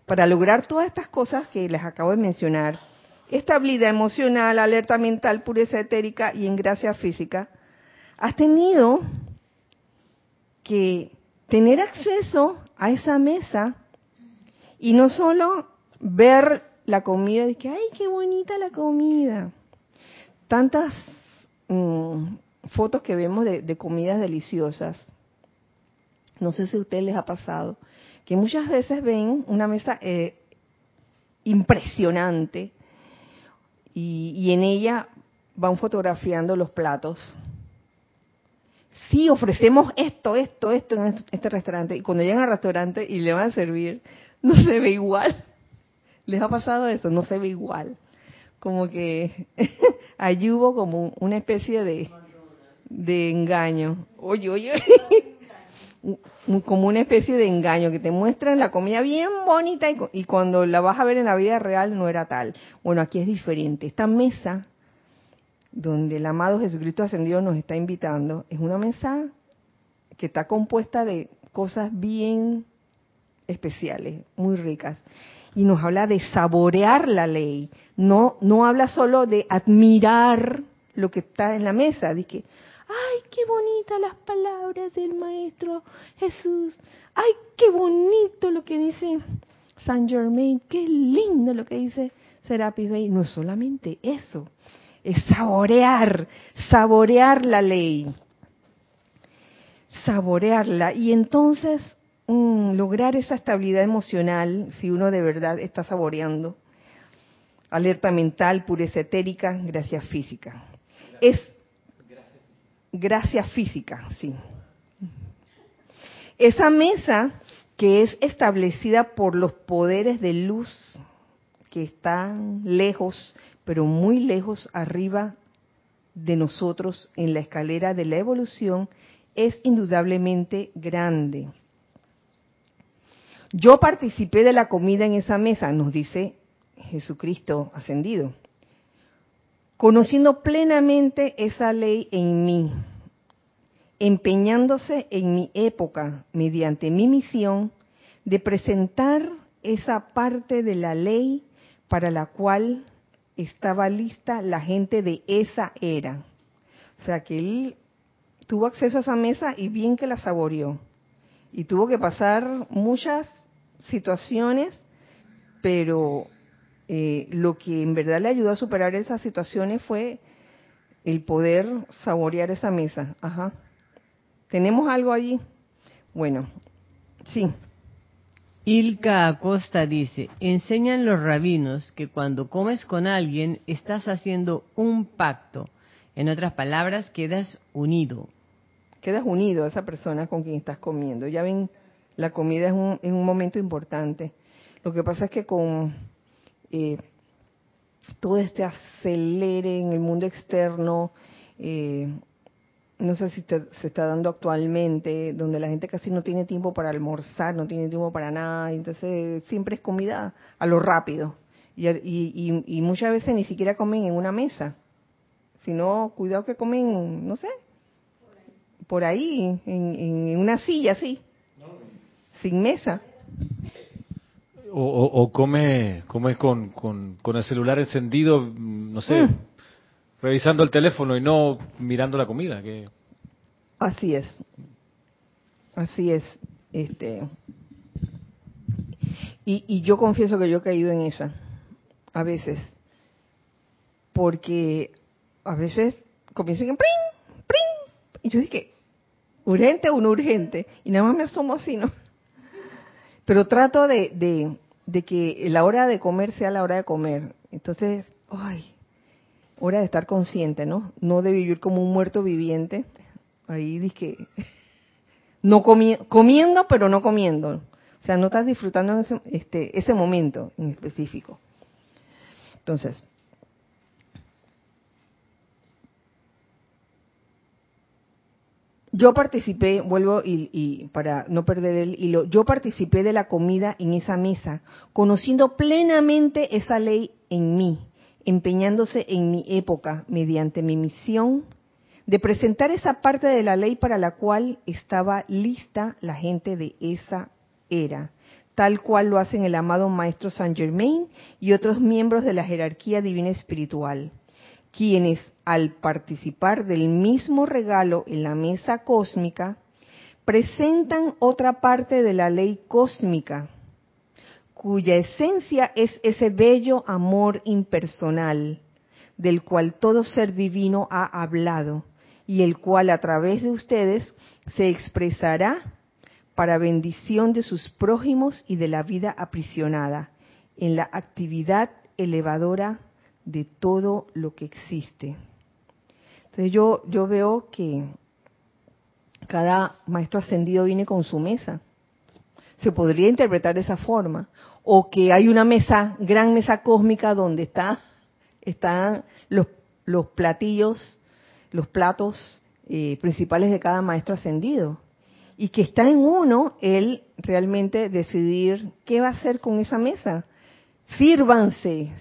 Para lograr todas estas cosas que les acabo de mencionar, estabilidad emocional, alerta mental, pureza etérica y en gracia física, has tenido que tener acceso a esa mesa y no solo ver la comida y que, ay, qué bonita la comida. Tantas mm, fotos que vemos de, comidas deliciosas. No sé si a ustedes les ha pasado que muchas veces ven una mesa eh, impresionante y, y en ella van fotografiando los platos sí, ofrecemos esto, esto, esto en este restaurante. Y cuando llegan al restaurante y le van a servir, no se ve igual. ¿Les ha pasado eso? No se ve igual. Como que allí hubo como una especie de, de engaño. Oye, oye. Como una especie de engaño, que te muestran la comida bien bonita y, y, cuando la vas a ver en la vida real no era tal. Bueno, aquí es diferente. Esta mesa donde el amado Jesucristo ascendido nos está invitando es una mesa que está compuesta de cosas bien especiales, muy ricas. Y nos habla de saborear la ley. No, no habla solo de admirar lo que está en la mesa. Dice, ay, qué bonitas las palabras del Maestro Jesús. Ay, qué bonito lo que dice Saint Germain. Qué lindo lo que dice Serapis Bey. No es solamente eso. Es saborear, saborear la ley. Saborearla. Y entonces mm, lograr esa estabilidad emocional, si uno de verdad está saboreando. Alerta mental, pureza etérica, gracia física. Es gracia física, sí. Esa mesa que es establecida por los poderes de luz que están lejos, pero muy lejos arriba de nosotros en la escalera de la evolución, es indudablemente grande. Yo participé de la comida en esa mesa, nos dice Jesucristo ascendido conociendo plenamente esa ley en mí, empeñándose en mi época, mediante mi misión, de presentar esa parte de la ley para la cual estaba lista la gente de esa era. O sea que él tuvo acceso a esa mesa y bien que la saboreó. Y tuvo que pasar muchas situaciones, pero eh, lo que en verdad le ayudó a superar esas situaciones fue el poder saborear esa mesa. Ajá. ¿Tenemos algo allí? Bueno, sí. Ilka Acosta dice, enseñan los rabinos que cuando comes con alguien estás haciendo un pacto. En otras palabras, quedas unido. Quedas unido a esa persona con quien estás comiendo. Ya ven, la comida es un, es un momento importante. Lo que pasa es que con eh, todo este acelere en el mundo externo, eh, no sé si se está dando actualmente, donde la gente casi no tiene tiempo para almorzar, no tiene tiempo para nada, entonces siempre es comida a lo rápido. Y, muchas veces ni siquiera comen en una mesa, sino cuidado que comen, no sé, por ahí, en, en una silla así, sin mesa o, come, come con, con, el celular encendido, no sé, mm. revisando el teléfono y no mirando la comida. Que... Así es. Así es. Este. Y, y yo confieso que yo he caído en esa, a veces. Porque a veces comienzan en pring, pring. Y yo dije, urgente o no urgente. Y nada más me asomo así, ¿no? Pero trato de, de que la hora de comer sea la hora de comer. Entonces, ay, hora de estar consciente, ¿no? No de vivir como un muerto viviente. Ahí que no comiendo, pero no comiendo. O sea, no estás disfrutando ese, este, ese momento en específico. Entonces, Yo participé, vuelvo y, para no perder el hilo, yo participé de la comida en esa mesa, conociendo plenamente esa ley en mí, empeñándose en mi época, mediante mi misión, de presentar esa parte de la ley para la cual estaba lista la gente de esa era, tal cual lo hacen el amado Maestro Saint Germain y otros miembros de la jerarquía divina espiritual quienes al participar del mismo regalo en la mesa cósmica, presentan otra parte de la ley cósmica, cuya esencia es ese bello amor impersonal, del cual todo ser divino ha hablado, y el cual a través de ustedes se expresará para bendición de sus prójimos y de la vida aprisionada, en la actividad elevadora de todo lo que existe. Entonces yo, yo veo que cada maestro ascendido viene con su mesa. Se podría interpretar de esa forma. O que hay una mesa, gran mesa cósmica donde está, están los, los platillos, los platos eh, principales de cada maestro ascendido. y que está en uno el realmente decidir qué va a hacer con esa mesa. Sírvanse.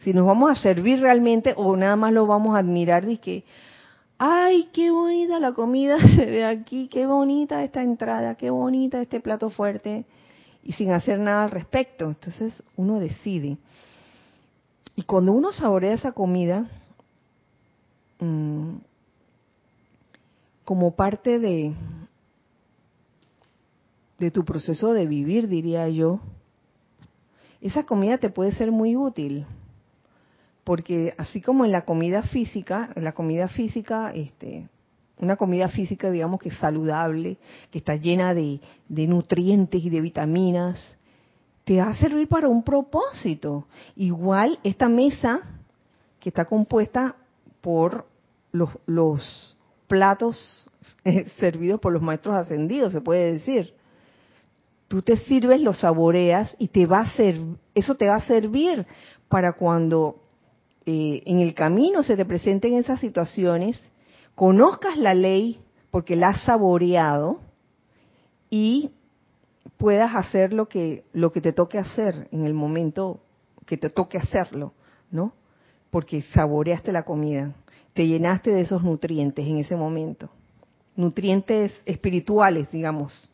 Si nos vamos a servir realmente o nada más lo vamos a admirar y que, ay, qué bonita la comida se ve aquí, qué bonita esta entrada, qué bonita este plato fuerte, y sin hacer nada al respecto. Entonces uno decide. Y cuando uno saborea esa comida, mmm, como parte de, de tu proceso de vivir, diría yo, esa comida te puede ser muy útil. Porque así como en la comida física, en la comida física, este, una comida física, digamos que saludable, que está llena de, de nutrientes y de vitaminas, te va a servir para un propósito. Igual esta mesa que está compuesta por los, los platos eh, servidos por los maestros ascendidos, se puede decir. Tú te sirves, lo saboreas y te va a ser, eso te va a servir para cuando eh, en el camino se te presenten esas situaciones, conozcas la ley porque la has saboreado y puedas hacer lo que lo que te toque hacer en el momento que te toque hacerlo, ¿no? Porque saboreaste la comida te llenaste de esos nutrientes en ese momento. Nutrientes espirituales, digamos.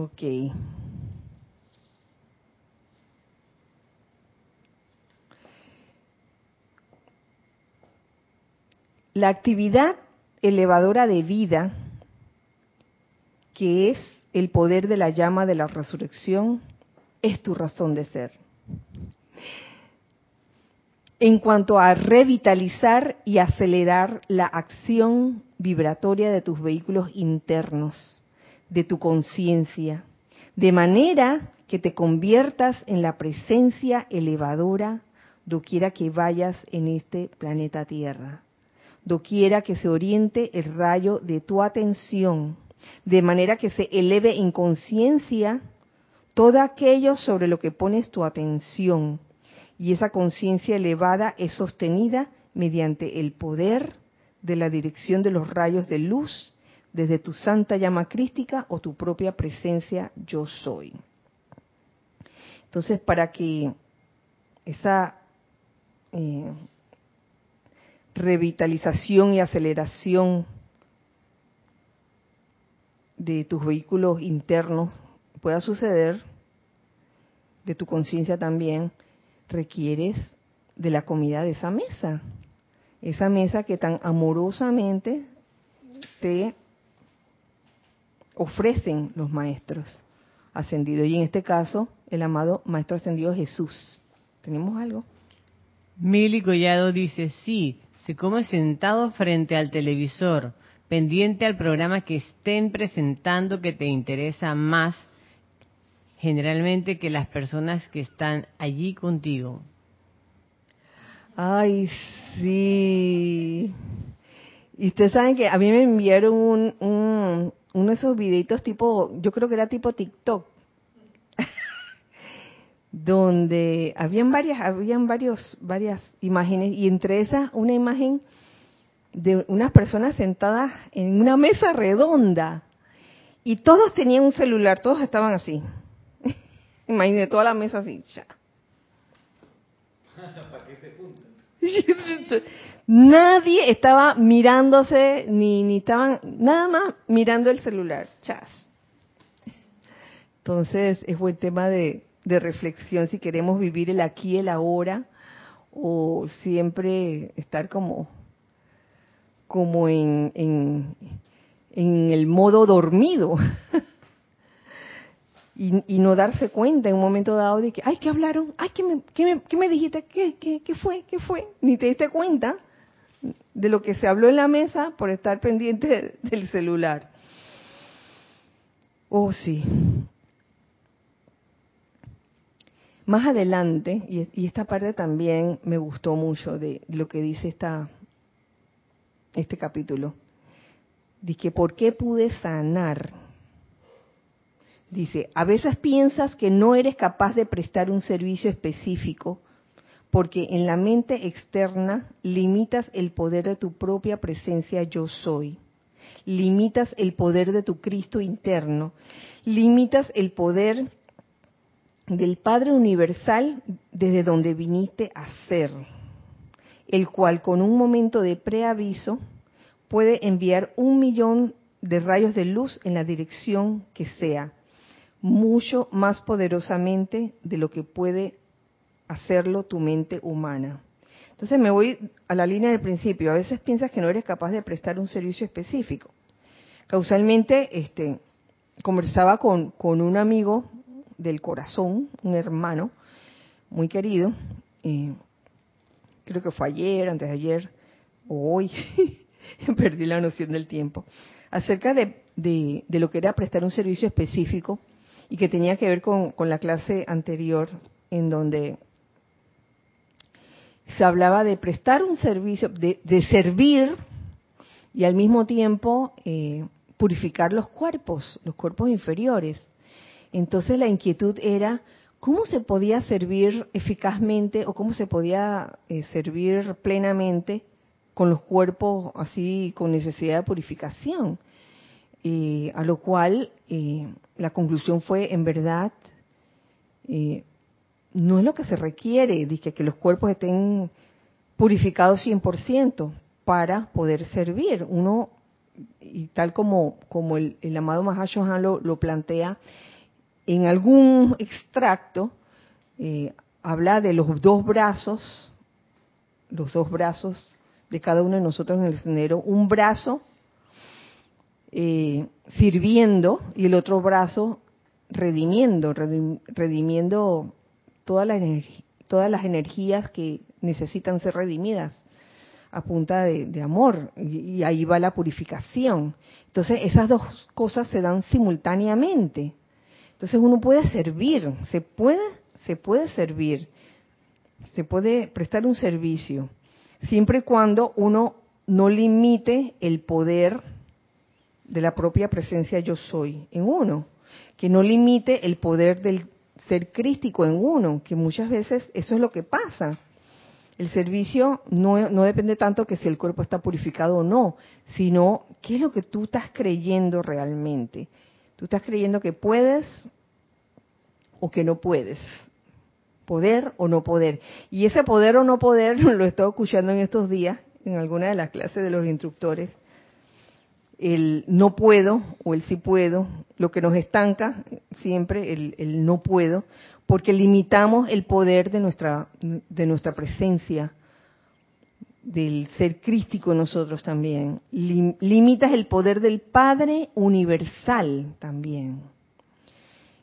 Ok. La actividad elevadora de vida, que es el poder de la llama de la resurrección es tu razón de ser. En cuanto a revitalizar y acelerar la acción vibratoria de tus vehículos internos, de tu conciencia, de manera que te conviertas en la presencia elevadora doquiera que vayas en este planeta Tierra, doquiera que se oriente el rayo de tu atención de manera que se eleve en conciencia todo aquello sobre lo que pones tu atención. Y esa conciencia elevada es sostenida mediante el poder de la dirección de los rayos de luz desde tu santa llama crística o tu propia presencia yo soy. Entonces, para que esa eh, revitalización y aceleración de tus vehículos internos pueda suceder, de tu conciencia también, requieres de la comida de esa mesa. Esa mesa que tan amorosamente te ofrecen los maestros ascendidos. Y en este caso, el amado Maestro Ascendido Jesús. ¿Tenemos algo? Mili Collado dice, sí, se come sentado frente al televisor pendiente al programa que estén presentando que te interesa más generalmente que las personas que están allí contigo. Ay, sí. Y ustedes saben que a mí me enviaron un, un, uno de esos videitos tipo, yo creo que era tipo TikTok, donde habían varias, habían varios, varias imágenes y entre esas una imagen de unas personas sentadas en una mesa redonda y todos tenían un celular, todos estaban así. Imagínate toda la mesa así. Nadie estaba mirándose ni ni estaban nada más mirando el celular. Chas. Entonces es buen tema de, de reflexión si queremos vivir el aquí y el ahora o siempre estar como como en, en, el modo dormido. y, no darse cuenta en un momento dado de que, ay, ¿qué hablaron? Ay, ¿qué me, qué me, dijiste? ¿Qué, qué, ¿Qué fue? ¿Qué fue? Ni te diste cuenta de lo que se habló en la mesa por estar pendiente del celular. Oh, sí. Más adelante, y, esta parte también me gustó mucho de lo que dice esta este capítulo. Dice, ¿por qué pude sanar Dice, a veces piensas que no eres capaz de prestar un servicio específico porque en la mente externa limitas el poder de tu propia presencia yo soy, limitas el poder de tu Cristo interno, limitas el poder del Padre Universal desde donde viniste a ser, el cual con un momento de preaviso puede enviar un millón de rayos de luz en la dirección que sea, mucho más poderosamente de lo que puede hacerlo tu mente humana. Entonces me voy a la línea del principio. A veces piensas que no eres capaz de prestar un servicio específico. Causalmente, este, conversaba con, con un amigo del corazón, un hermano muy querido, creo que fue ayer, antes de ayer, o hoy, perdí la noción del tiempo, acerca de, de, de, lo que era prestar un servicio específico y que tenía que ver con, con la clase anterior en donde se hablaba de prestar un servicio, de, de servir y al mismo tiempo eh, purificar los cuerpos, los cuerpos inferiores. Entonces la inquietud era cómo se podía servir eficazmente o cómo se podía eh, servir plenamente con los cuerpos así con necesidad de purificación. Eh, a lo cual eh, la conclusión fue, en verdad, eh, no es lo que se requiere, dice, que los cuerpos estén purificados 100% para poder servir. Uno, y tal como, como el, amado Mahashohan lo, lo plantea, en algún extracto eh, habla de los dos brazos, los dos brazos de cada uno de nosotros en el sendero, un brazo eh, sirviendo y el otro brazo redimiendo, redimiendo toda la todas las energías que necesitan ser redimidas a punta de, de amor y, y ahí va la purificación. Entonces esas dos cosas se dan simultáneamente. Entonces uno puede servir, se puede, se puede servir, se puede prestar un servicio, siempre y cuando uno no limite el poder de la propia presencia yo soy en uno, que no limite el poder del ser crístico en uno, que muchas veces eso es lo que pasa. El servicio no, no depende tanto que si el cuerpo está purificado o no, sino qué es lo que tú estás creyendo realmente. Tú estás creyendo que puedes o que no puedes. Poder o no poder. Y ese poder o no poder lo he estado escuchando en estos días en alguna de las clases de los instructores. El no puedo o el sí puedo, lo que nos estanca siempre, el, no puedo, porque limitamos el poder de nuestra, de nuestra presencia, del ser crístico en nosotros también. Limitas el poder del Padre universal también,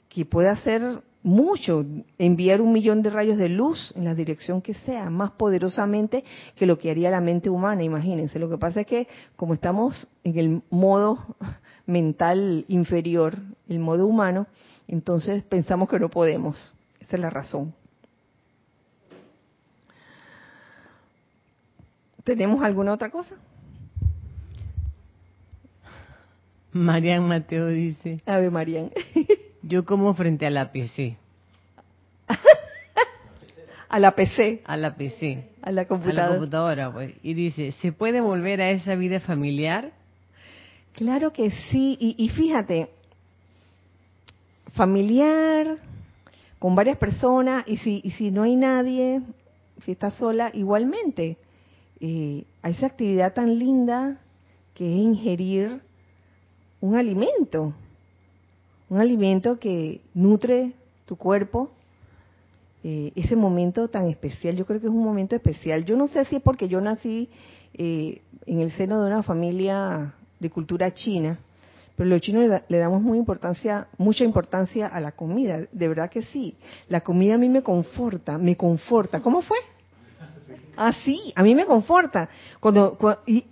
que puede hacer mucho, enviar un millón de rayos de luz en la dirección que sea, más poderosamente que lo que haría la mente humana, imagínense. Lo que pasa es que como estamos en el modo mental inferior, el modo humano, entonces pensamos que no podemos. Esa es la razón. ¿Tenemos alguna otra cosa? Marian Mateo dice. A ver, Marian. Yo como frente a la PC. a la PC. A la PC. A la computadora. A la computadora, pues. Y dice, ¿se puede volver a esa vida familiar? Claro que sí. Y, y fíjate, familiar, con varias personas, y si, y si no hay nadie, si estás sola, igualmente. Eh, a esa actividad tan linda que es ingerir un alimento, un alimento que nutre tu cuerpo, eh, ese momento tan especial, yo creo que es un momento especial. Yo no sé si es porque yo nací eh, en el seno de una familia de cultura china, pero los chinos le, damos importancia, mucha importancia a la comida, de verdad que sí. La comida a mí me conforta, me conforta. ¿Cómo fue? Ah, sí, a mí me conforta. Cuando, cuando y,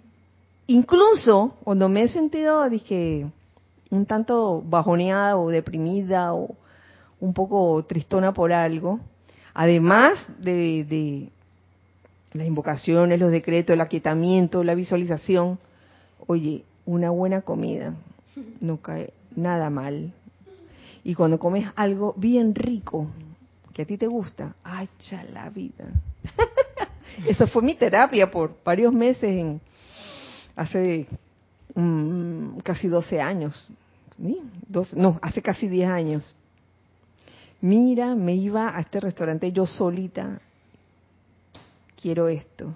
incluso cuando me he sentido, dije, un tanto bajoneada o deprimida o un poco tristona por algo, además de, de las invocaciones, los decretos, el aquietamiento, la visualización, oye, una buena comida no cae nada mal. Y cuando comes algo bien rico, que a ti te gusta, ya la vida. Eso fue mi terapia por varios meses, en, hace mm, casi 12 años. No, hace casi 10 años. Mira, me iba a este restaurante yo solita, quiero esto.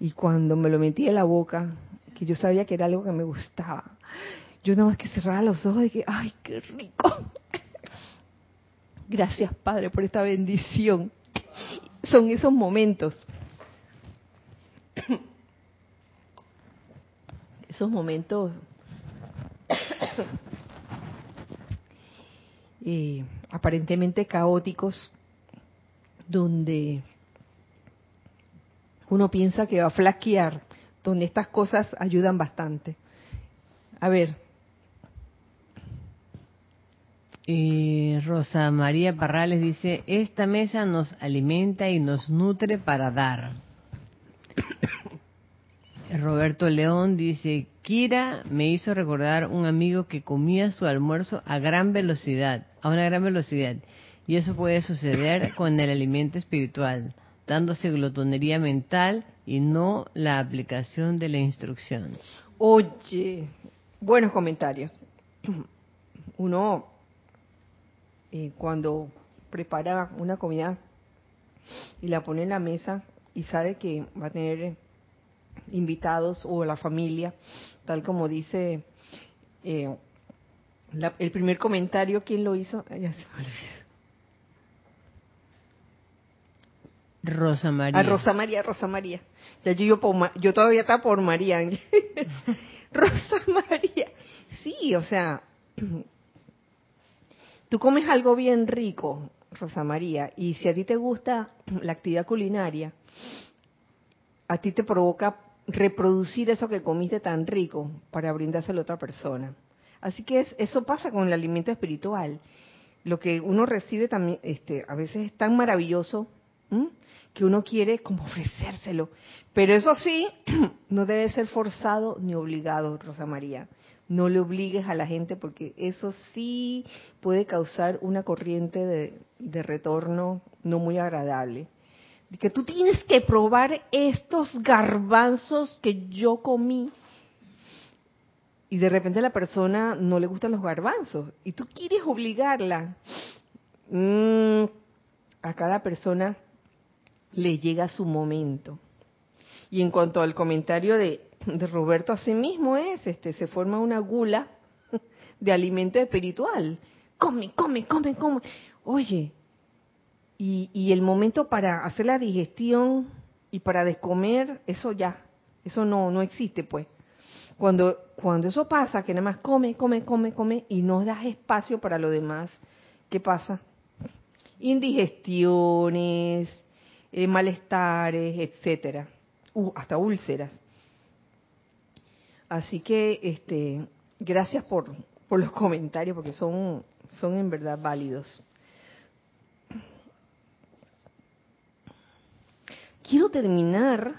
Y cuando me lo metí en la boca, que yo sabía que era algo que me gustaba, yo nada más que cerraba los ojos y que, ay, qué rico. Gracias, Padre, por esta bendición. Son esos momentos. Esos momentos eh, aparentemente caóticos donde uno piensa que va a flaquear, donde estas cosas ayudan bastante. A ver, y Rosa María Parrales dice, esta mesa nos alimenta y nos nutre para dar. Roberto León dice, Kira me hizo recordar un amigo que comía su almuerzo a gran velocidad, a una gran velocidad, y eso puede suceder con el alimento espiritual, dándose glotonería mental y no la aplicación de la instrucción. Oye, buenos comentarios. Uno eh, cuando prepara una comida y la pone en la mesa y sabe que va a tener invitados o la familia, tal como dice eh, el primer comentario, ¿quién lo hizo? Rosa María. Ah, Rosa María, Rosa María. Ya yo, yo todavía está por María. Rosa María. Sí, o sea, tú comes algo bien rico, Rosa María, y si a ti te gusta la actividad culinaria, a ti te provoca reproducir eso que comiste tan rico para brindárselo a otra persona. Así que eso pasa con el alimento espiritual. Lo que uno recibe también, este, a veces es tan maravilloso que uno quiere como ofrecérselo. Pero eso sí, no debe ser forzado ni obligado, Rosa María no le obligues a la gente porque eso sí puede causar una corriente de, retorno no muy agradable. Que tú tienes que probar estos garbanzos que yo comí. Y de repente la persona no le gustan los garbanzos y tú quieres obligarla. Mm, a cada persona le llega su momento. Y en cuanto al comentario de de Roberto así mismo es, este, se forma una gula de alimento espiritual. Come, come, come, come. Oye, y, y el momento para hacer la digestión y para descomer, eso ya, eso no, no existe pues. Cuando, cuando eso pasa, que nada más come, come, come, come y no das espacio para lo demás, ¿qué pasa? Indigestiones, eh, malestares, etcétera, uh, hasta úlceras. Así que, este, gracias por, por los comentarios, porque son, son en verdad válidos. Quiero terminar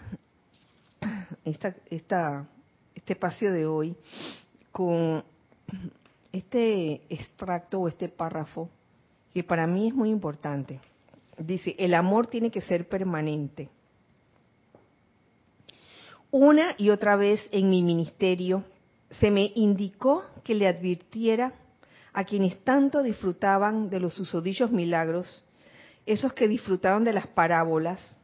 este espacio de hoy con este extracto o este párrafo que para mí es muy importante. Dice, el amor tiene que ser permanente. Una y otra vez en mi ministerio se me indicó que le advirtiera a quienes tanto disfrutaban de los susodichos milagros, esos que disfrutaban de las parábolas,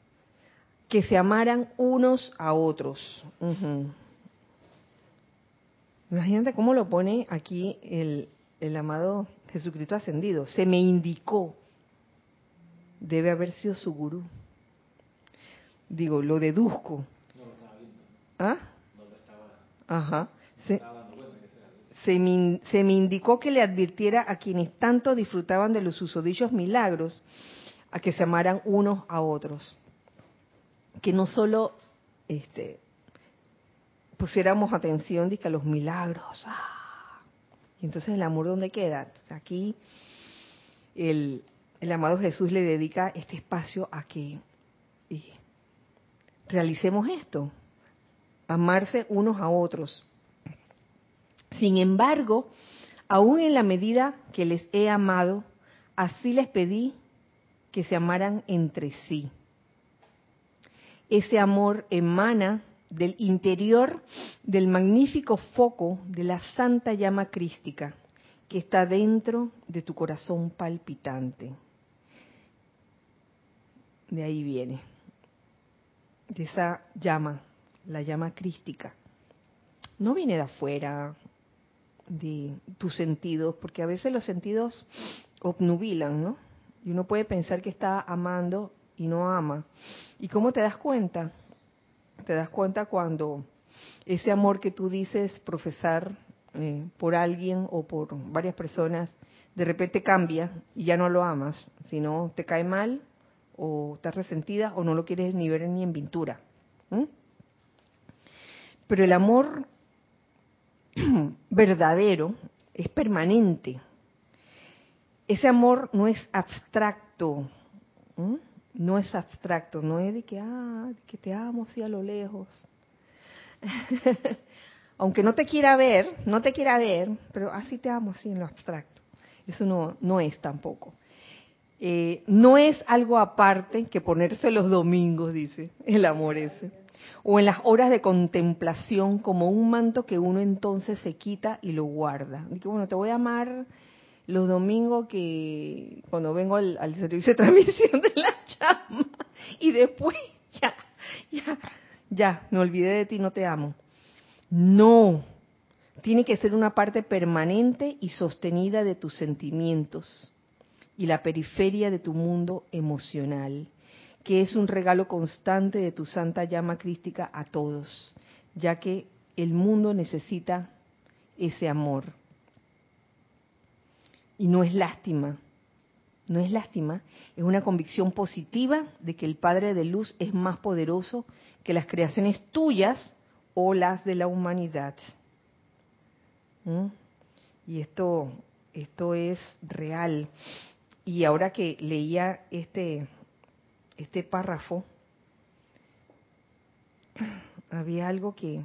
que se amaran unos a otros. Imagínate cómo lo pone aquí el, el amado Jesucristo ascendido. Se me indicó. Debe haber sido su gurú. Digo, lo deduzco ¿Ah? Ajá. Se, me, se, me, indicó que le advirtiera a quienes tanto disfrutaban de los susodichos milagros a que se amaran unos a otros. Que no solo este, pusiéramos atención a los milagros. ¡ah! Y entonces el amor, ¿dónde queda? Aquí el, el amado Jesús le dedica este espacio a que eh, realicemos esto amarse unos a otros. Sin embargo, Aún en la medida que les he amado, así les pedí que se amaran entre sí. Ese amor emana del interior del magnífico foco de la santa llama crística que está dentro de tu corazón palpitante. De ahí viene, de esa llama, la llama crística. No viene de afuera, de tus sentidos, porque a veces los sentidos obnubilan, ¿no? Y uno puede pensar que está amando y no ama. ¿Y cómo te das cuenta? Te das cuenta cuando ese amor que tú dices profesar eh, por alguien o por varias personas, de repente cambia y ya no lo amas, sino te cae mal o estás resentida o no lo quieres ni ver ni en pintura. Pero el amor verdadero es permanente. Ese amor no es abstracto, no es abstracto, no es de que, ah, que te amo así a lo lejos. Aunque no te quiera ver, no te quiera ver, pero así te amo así en lo abstracto. Eso no, no es tampoco. Eh, no es algo aparte que ponerse los domingos, dice el amor ese. O en las horas de contemplación como un manto que uno entonces se quita y lo guarda. Dice, bueno, te voy a amar los domingos que cuando vengo al, al servicio de transmisión de la llama y después ya, ya, ya, me olvidé de ti, no te amo. No, tiene que ser una parte permanente y sostenida de tus sentimientos y la periferia de tu mundo emocional, que es un regalo constante de tu santa llama crística a todos, ya que el mundo necesita ese amor. Y no es lástima, no es lástima, es una convicción positiva de que el Padre de Luz es más poderoso que las creaciones tuyas o las de la humanidad. ¿Mm? Y esto, esto es real. Y ahora que leía este, este párrafo, había algo que,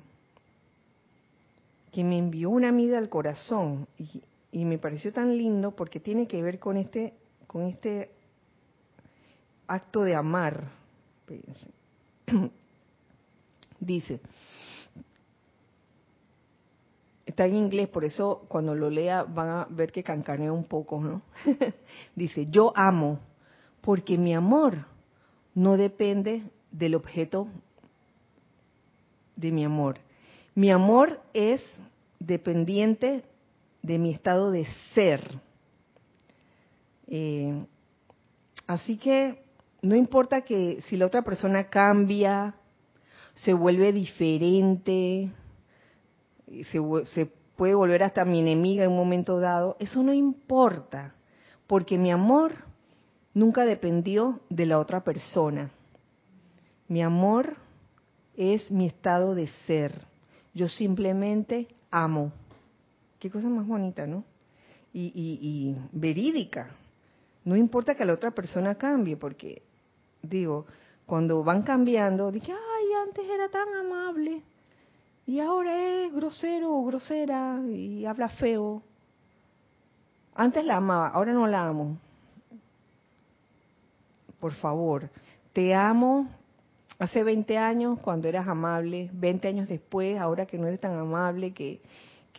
que me envió una amiga al corazón y, y me pareció tan lindo porque tiene que ver con este, con este acto de amar. Dice, está en inglés, por eso cuando lo lea van a ver que cancanea un poco, ¿no? Dice, yo amo, porque mi amor no depende del objeto de mi amor. Mi amor es dependiente de mi estado de ser. Eh, así que no importa que si la otra persona cambia, se vuelve diferente, se, se puede volver hasta mi enemiga en un momento dado, eso no importa, porque mi amor nunca dependió de la otra persona. Mi amor es mi estado de ser. Yo simplemente amo. Qué cosa más bonita, ¿no? Y, y, verídica. No importa que la otra persona cambie, porque, digo, cuando van cambiando, dije, ay, antes era tan amable, y ahora es grosero o grosera y habla feo. Antes la amaba, ahora no la amo. Por favor, te amo hace 20 años cuando eras amable, 20 años después, ahora que no eres tan amable, que,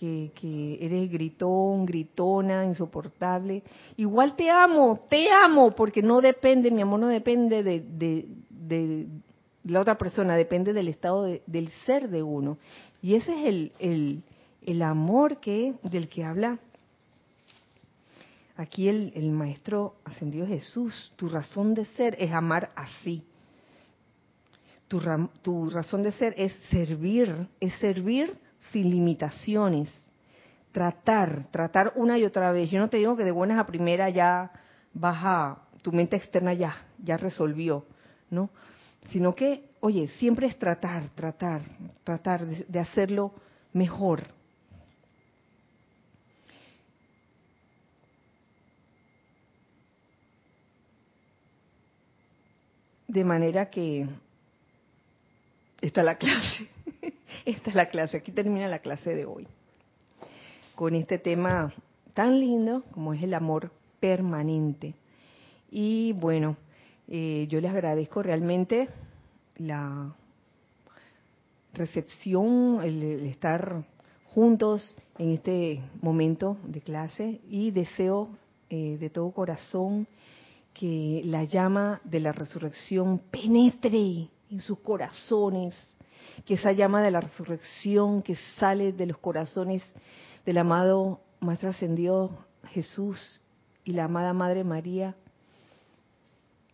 que, eres gritón, gritona, insoportable. Igual te amo, te amo, porque no depende, mi amor no depende de, de, la otra persona, depende del estado del ser de uno. Y ese es el, el, el amor que del que habla aquí el, el maestro ascendido Jesús. Tu razón de ser es amar así. Tu, tu razón de ser es servir, es servir sin limitaciones. Tratar, tratar una y otra vez. Yo no te digo que de buenas a primera ya baja, tu mente externa ya, ya resolvió, ¿no? sino que, oye, siempre es tratar, tratar, tratar de, hacerlo mejor. De manera que esta es la clase, esta es la clase, aquí termina la clase de hoy, con este tema tan lindo como es el amor permanente. Y bueno, eh, yo les agradezco realmente la recepción, el, estar juntos en este momento de clase y deseo eh, de todo corazón que la llama de la resurrección penetre en sus corazones, que esa llama de la resurrección que sale de los corazones del amado Maestro Ascendido Jesús y la amada Madre María,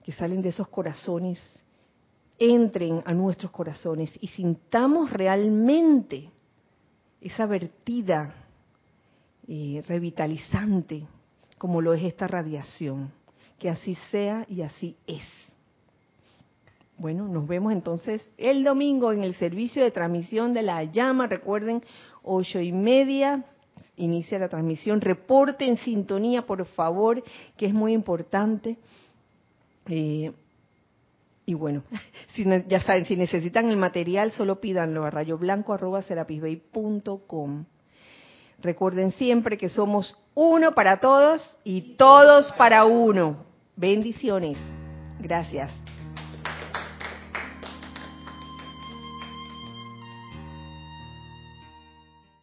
que salen de esos corazones, entren a nuestros corazones y sintamos realmente esa vertida eh, revitalizante como lo es esta radiación. Que así sea y así es. Bueno, nos vemos entonces el domingo en el servicio de transmisión de la llama. Recuerden, ocho y media inicia la transmisión. Reporte en sintonía, por favor, que es muy importante. Eh, y bueno, si, ya saben, si necesitan el material, solo pídanlo a rayoblanco.com. Recuerden siempre que somos uno para todos y todos para uno. Bendiciones. Gracias.